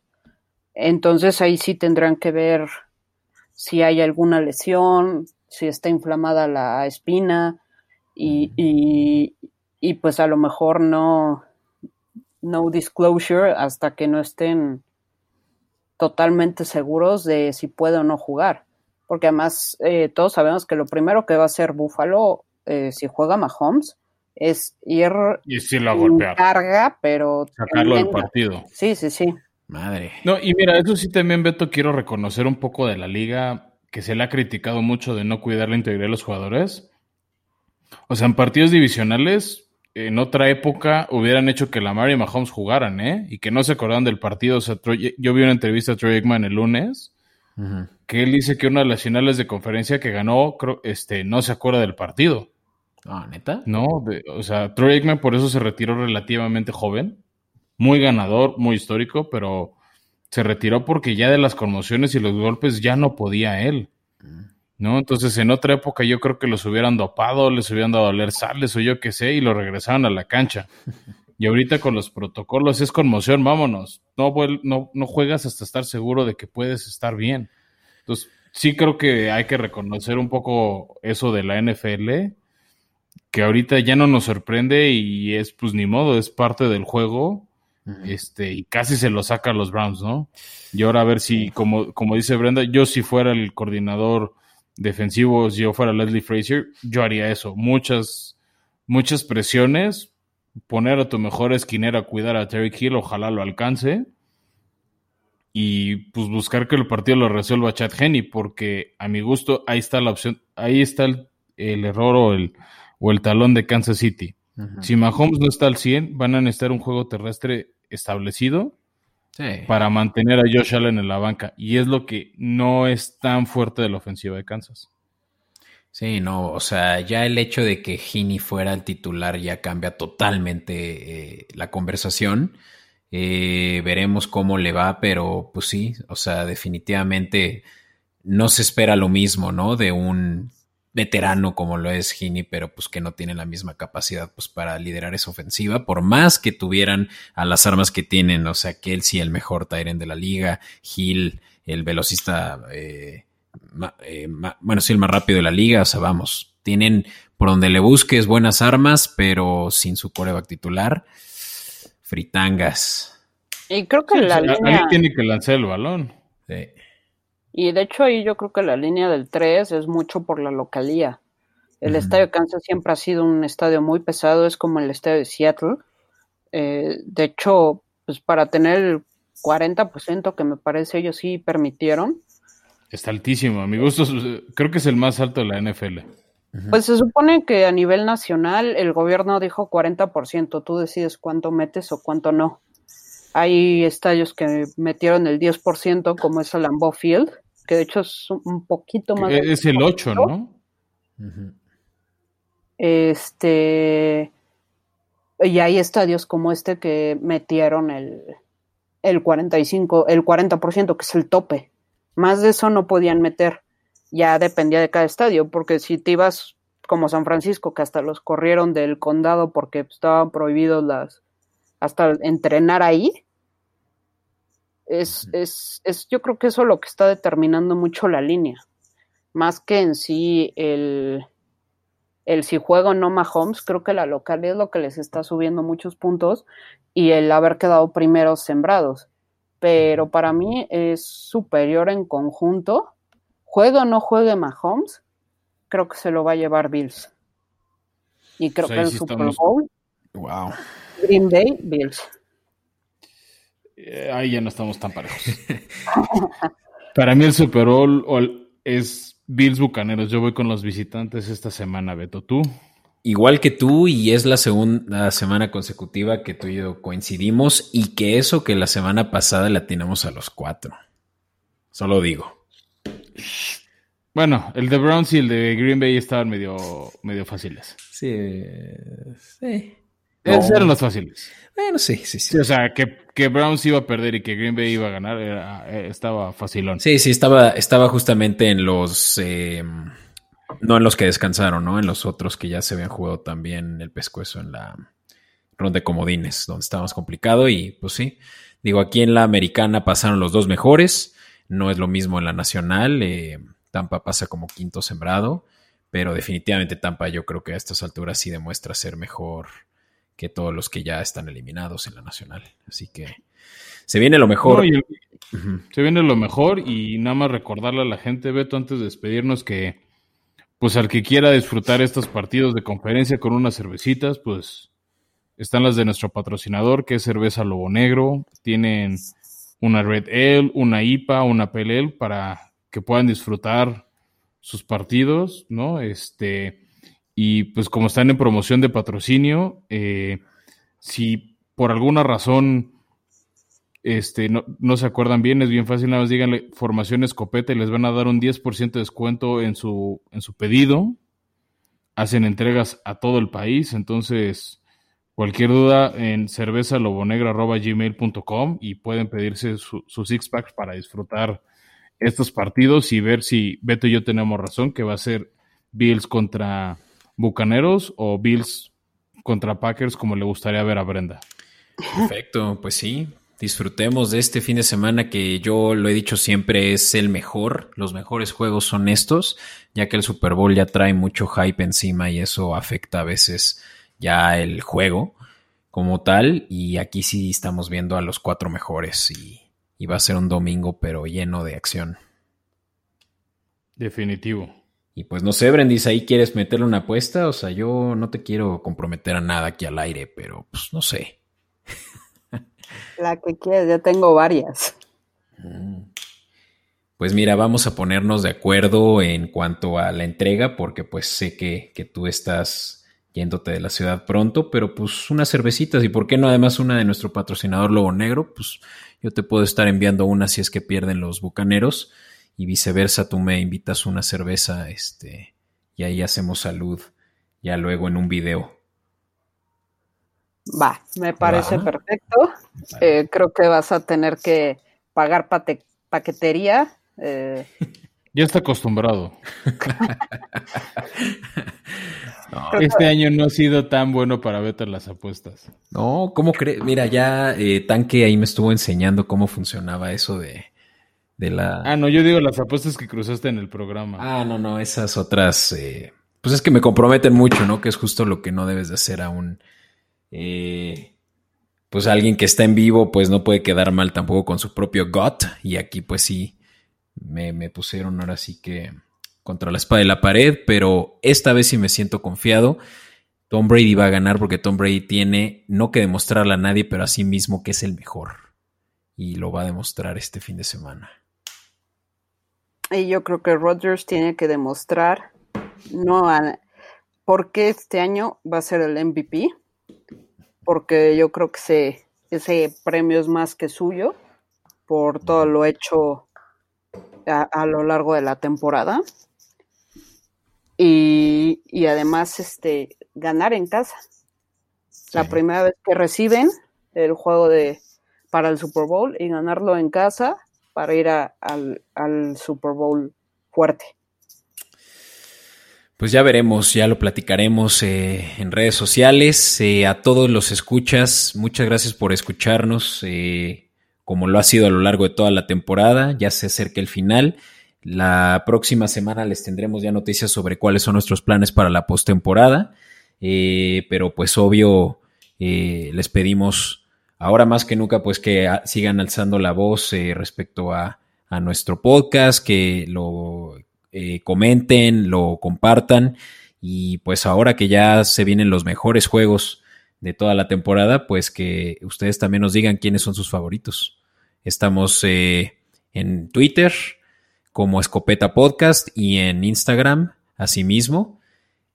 Entonces ahí sí tendrán que ver si hay alguna lesión, si está inflamada la espina y, y, pues a lo mejor no, no disclosure hasta que no estén totalmente seguros de si puede o no jugar porque además eh, todos sabemos que lo primero que va a hacer Buffalo eh, si juega Mahomes es ir y si lo golpear. carga, pero sacarlo del partido. Sí, sí, sí. Madre. No, y mira, eso sí también, Beto, quiero reconocer un poco de la liga que se le ha criticado mucho de no cuidar la integridad de los jugadores. O sea, en partidos divisionales, en otra época hubieran hecho que Lamar y Mahomes jugaran, ¿eh? Y que no se acordaran del partido. O sea, yo vi una entrevista a Troy Aikman el lunes que él dice que una de las finales de conferencia que ganó, este, no se acuerda del partido. Ah, ¿neta? No, o sea, Troy Aikman por eso se retiró relativamente joven, muy ganador, muy histórico, pero se retiró porque ya de las conmociones y los golpes ya no podía él. Mm. ¿No? Entonces, en otra época yo creo que los hubieran dopado, les hubieran dado a leer sales o yo qué sé, y lo regresaban a la cancha. Y ahorita con los protocolos es conmoción, vámonos. No, no, no juegas hasta estar seguro de que puedes estar bien. Entonces, sí creo que hay que reconocer un poco eso de la NFL, que ahorita ya no nos sorprende y es pues ni modo, es parte del juego. Este, y casi se lo saca a los Browns, ¿no? Y ahora a ver si, como, como dice Brenda, yo si fuera el coordinador defensivos, yo fuera Leslie Frazier, yo haría eso. Muchas, muchas presiones, poner a tu mejor esquinera a cuidar a Terry Hill, ojalá lo alcance. Y pues buscar que el partido lo resuelva Chad Henney, porque a mi gusto ahí está la opción, ahí está el, error o el, o el talón de Kansas City. Si Mahomes no está al 100, van a necesitar un juego terrestre establecido para mantener a Josh Allen en la banca. Y es lo que no es tan fuerte de la ofensiva de Kansas. Sí, no, o sea, ya el hecho de que Heaney fuera el titular ya cambia totalmente eh, la conversación. Eh, veremos cómo le va, pero pues sí, o sea, definitivamente no se espera lo mismo, ¿no? De un veterano como lo es Gini, pero pues que no tiene la misma capacidad pues para liderar esa ofensiva, por más que tuvieran a las armas que tienen, o sea, Kelsey el mejor Tyren de la liga, Hill el velocista, eh, eh, bueno, sí, el más rápido de la liga, o sea, vamos, tienen por donde le busques buenas armas, pero sin su coreback titular, fritangas. Y creo que la línea... tiene que lanzar el balón. Sí. Y de hecho ahí yo creo que la línea del 3 es mucho por la localía. El estadio de Kansas siempre ha sido un estadio muy pesado, es como el estadio de Seattle. Eh, de hecho, pues para tener el 40% que me parece ellos sí permitieron. Está altísimo, a mi gusto creo que es el más alto de la NFL. Pues se supone que a nivel nacional el gobierno dijo 40%, tú decides cuánto metes o cuánto no. Hay estadios que metieron el 10%, como es el Lambeau Field, que de hecho es un poquito más. Es el 8, ¿no? Este. Y hay estadios como este que metieron el, el 45, el 40%, que es el tope. Más de eso no podían meter. Ya dependía de cada estadio, porque si te ibas como San Francisco, que hasta los corrieron del condado porque estaban prohibidos las, hasta entrenar ahí. Es, es, es, yo creo que eso es lo que está determinando mucho la línea. Más que en sí el, el si juega o no Mahomes, creo que la localidad es lo que les está subiendo muchos puntos y el haber quedado primeros sembrados. Pero para mí es superior en conjunto. Juegue o no juegue Mahomes, creo que se lo va a llevar Bills. Y creo que el Super Bowl. Wow. Green Bay, Bills. Eh, ahí ya no estamos tan parejos. Para mí el Super Bowl es Bills Bucaneros. Yo voy con los visitantes esta semana, Beto. ¿Tú? Igual que tú, y es la segunda semana consecutiva que tú y yo coincidimos, y que eso que la semana pasada la tenemos a los cuatro. Solo digo. Bueno, el de Browns y el de Green Bay estaban medio, medio fáciles. Sí, sí. Esos eran los fáciles. Bueno, sí, sí, sí. o sea, que, que, Browns iba a perder y que Green Bay iba a ganar, eh, estaba facilón. Sí, sí, estaba, estaba justamente en los. Eh, no en los que descansaron, ¿no? En los otros que ya se habían jugado también el pescuezo en la ronda de comodines, donde estaba más complicado. Y pues sí, digo, aquí en la americana pasaron los dos mejores. No es lo mismo en la nacional. Eh, Tampa pasa como quinto sembrado. Pero definitivamente Tampa yo creo que a estas alturas sí demuestra ser mejor que todos los que ya están eliminados en la nacional. Así que se viene lo mejor. Se viene lo mejor y nada más recordarle a la gente, Beto, antes de despedirnos que pues al que quiera disfrutar estos partidos de conferencia con unas cervecitas, pues están las de nuestro patrocinador, que es Cerveza Lobo Negro. Tienen una Red Ale, una IPA, una PLL para que puedan disfrutar sus partidos, ¿no? Este, y pues como están en promoción de patrocinio, eh, si por alguna razón este, no, se acuerdan bien, es bien fácil, nada más díganle formación escopeta y les van a dar un 10% de descuento en su, en su pedido. Hacen entregas a todo el país, entonces cualquier duda en cervezalobonegra.gmail.com y pueden pedirse su, su six pack para disfrutar estos partidos y ver si Beto y yo tenemos razón, que va a ser Bills contra Bucaneros o Bills contra Packers como le gustaría ver a Brenda. Perfecto, pues sí, disfrutemos de este fin de semana que yo lo he dicho siempre es el mejor, los mejores juegos son estos, ya que el Super Bowl ya trae mucho hype encima y eso afecta a veces ya el juego como tal y aquí sí estamos viendo a los cuatro mejores y, y va a ser un domingo pero lleno de acción. Definitivo. Y pues no sé, Brendis, ahí quieres meterle una apuesta. O sea, yo no te quiero comprometer a nada aquí al aire, pero pues no sé. La que quieras, ya tengo varias. Mm. Pues mira, vamos a ponernos de acuerdo en cuanto a la entrega, porque pues sé que, que tú estás yéndote de la ciudad pronto, pero pues unas cervecitas y por qué no además una de nuestro patrocinador Lobo Negro, pues yo te puedo estar enviando una si es que pierden los bucaneros y viceversa, tú me invitas una cerveza, este, y ahí hacemos salud ya luego en un video. Va, me parece perfecto. Eh, creo que vas a tener que pagar paquetería. Eh. Ya está acostumbrado. este año no ha sido tan bueno para Beto las apuestas. No, ¿cómo crees? Mira, ya eh, Tanque ahí me estuvo enseñando cómo funcionaba eso de, de la... Ah, no, yo digo las apuestas que cruzaste en el programa. Ah, no, no, esas otras... Eh, pues es que me comprometen mucho, ¿no? Que es justo lo que no debes de hacer a un... Eh, pues alguien que está en vivo, pues no puede quedar mal tampoco con su propio GOT. Y aquí pues sí, me, me pusieron ahora sí que contra la espada de la pared, pero esta vez sí me siento confiado. Tom Brady va a ganar porque Tom Brady tiene no que demostrarle a nadie, pero a sí mismo que es el mejor. Y lo va a demostrar este fin de semana. Y yo creo que Rodgers tiene que demostrar no por qué este año va a ser el MVP. Porque yo creo que ese, premio es más que suyo por todo lo hecho a, lo largo de la temporada. Y, además este ganar en casa. La primera vez que reciben el juego de para el Super Bowl y ganarlo en casa para ir al, Super Bowl fuerte. Pues ya veremos, ya lo platicaremos eh, en redes sociales. Eh, a todos los escuchas, muchas gracias por escucharnos, eh, como lo ha sido a lo largo de toda la temporada. Ya se acerca el final. La próxima semana les tendremos ya noticias sobre cuáles son nuestros planes para la postemporada. pero pues obvio, les pedimos ahora más que nunca, pues que sigan alzando la voz eh, respecto a, nuestro podcast, que lo eh, comenten, lo compartan y pues ahora que ya se vienen los mejores juegos de toda la temporada, pues que ustedes también nos digan quiénes son sus favoritos. Estamos eh, en Twitter como Escopeta Podcast y en Instagram asimismo.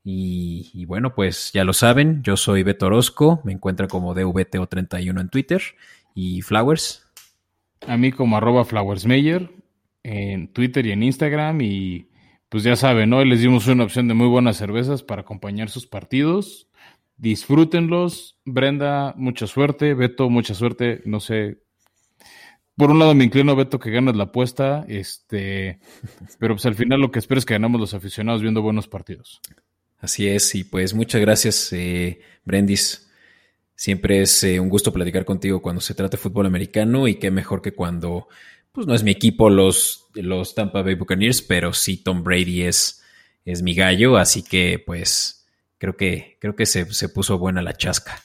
Y, bueno, pues ya lo saben, yo soy Beto Orozco, me encuentran como DVTO31 en Twitter y Flowers. A mí como arroba flowersmeyer en Twitter y en Instagram y pues ya saben, ¿no? Les dimos una opción de muy buenas cervezas para acompañar sus partidos. Disfrútenlos. Brenda, mucha suerte. Beto, mucha suerte. No sé. Por un lado me inclino, Beto, que ganas la apuesta. Este, pero pues al final lo que espero es que ganamos los aficionados viendo buenos partidos. Así es, y pues muchas gracias, eh, Brendis. Siempre es eh, un gusto platicar contigo cuando se trata de fútbol americano y qué mejor que cuando, pues no es mi equipo los, los Tampa Bay Buccaneers, pero sí Tom Brady es, es mi gallo, así que pues creo que, creo que se, puso buena la chasca.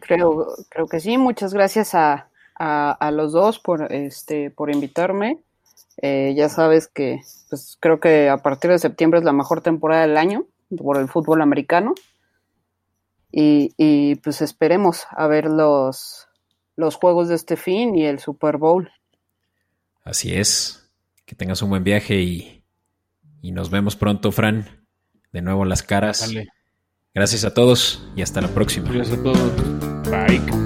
Creo, creo que sí, muchas gracias a, a los dos por, este, por invitarme. Eh, ya sabes que pues, creo que a partir de septiembre es la mejor temporada del año por el fútbol americano. Y, pues esperemos a ver los, los juegos de este fin y el Super Bowl. Así es. Que tengas un buen viaje y, y nos vemos pronto, Fran. De nuevo las caras. Gracias a todos y hasta la próxima. Gracias a todos. Bye.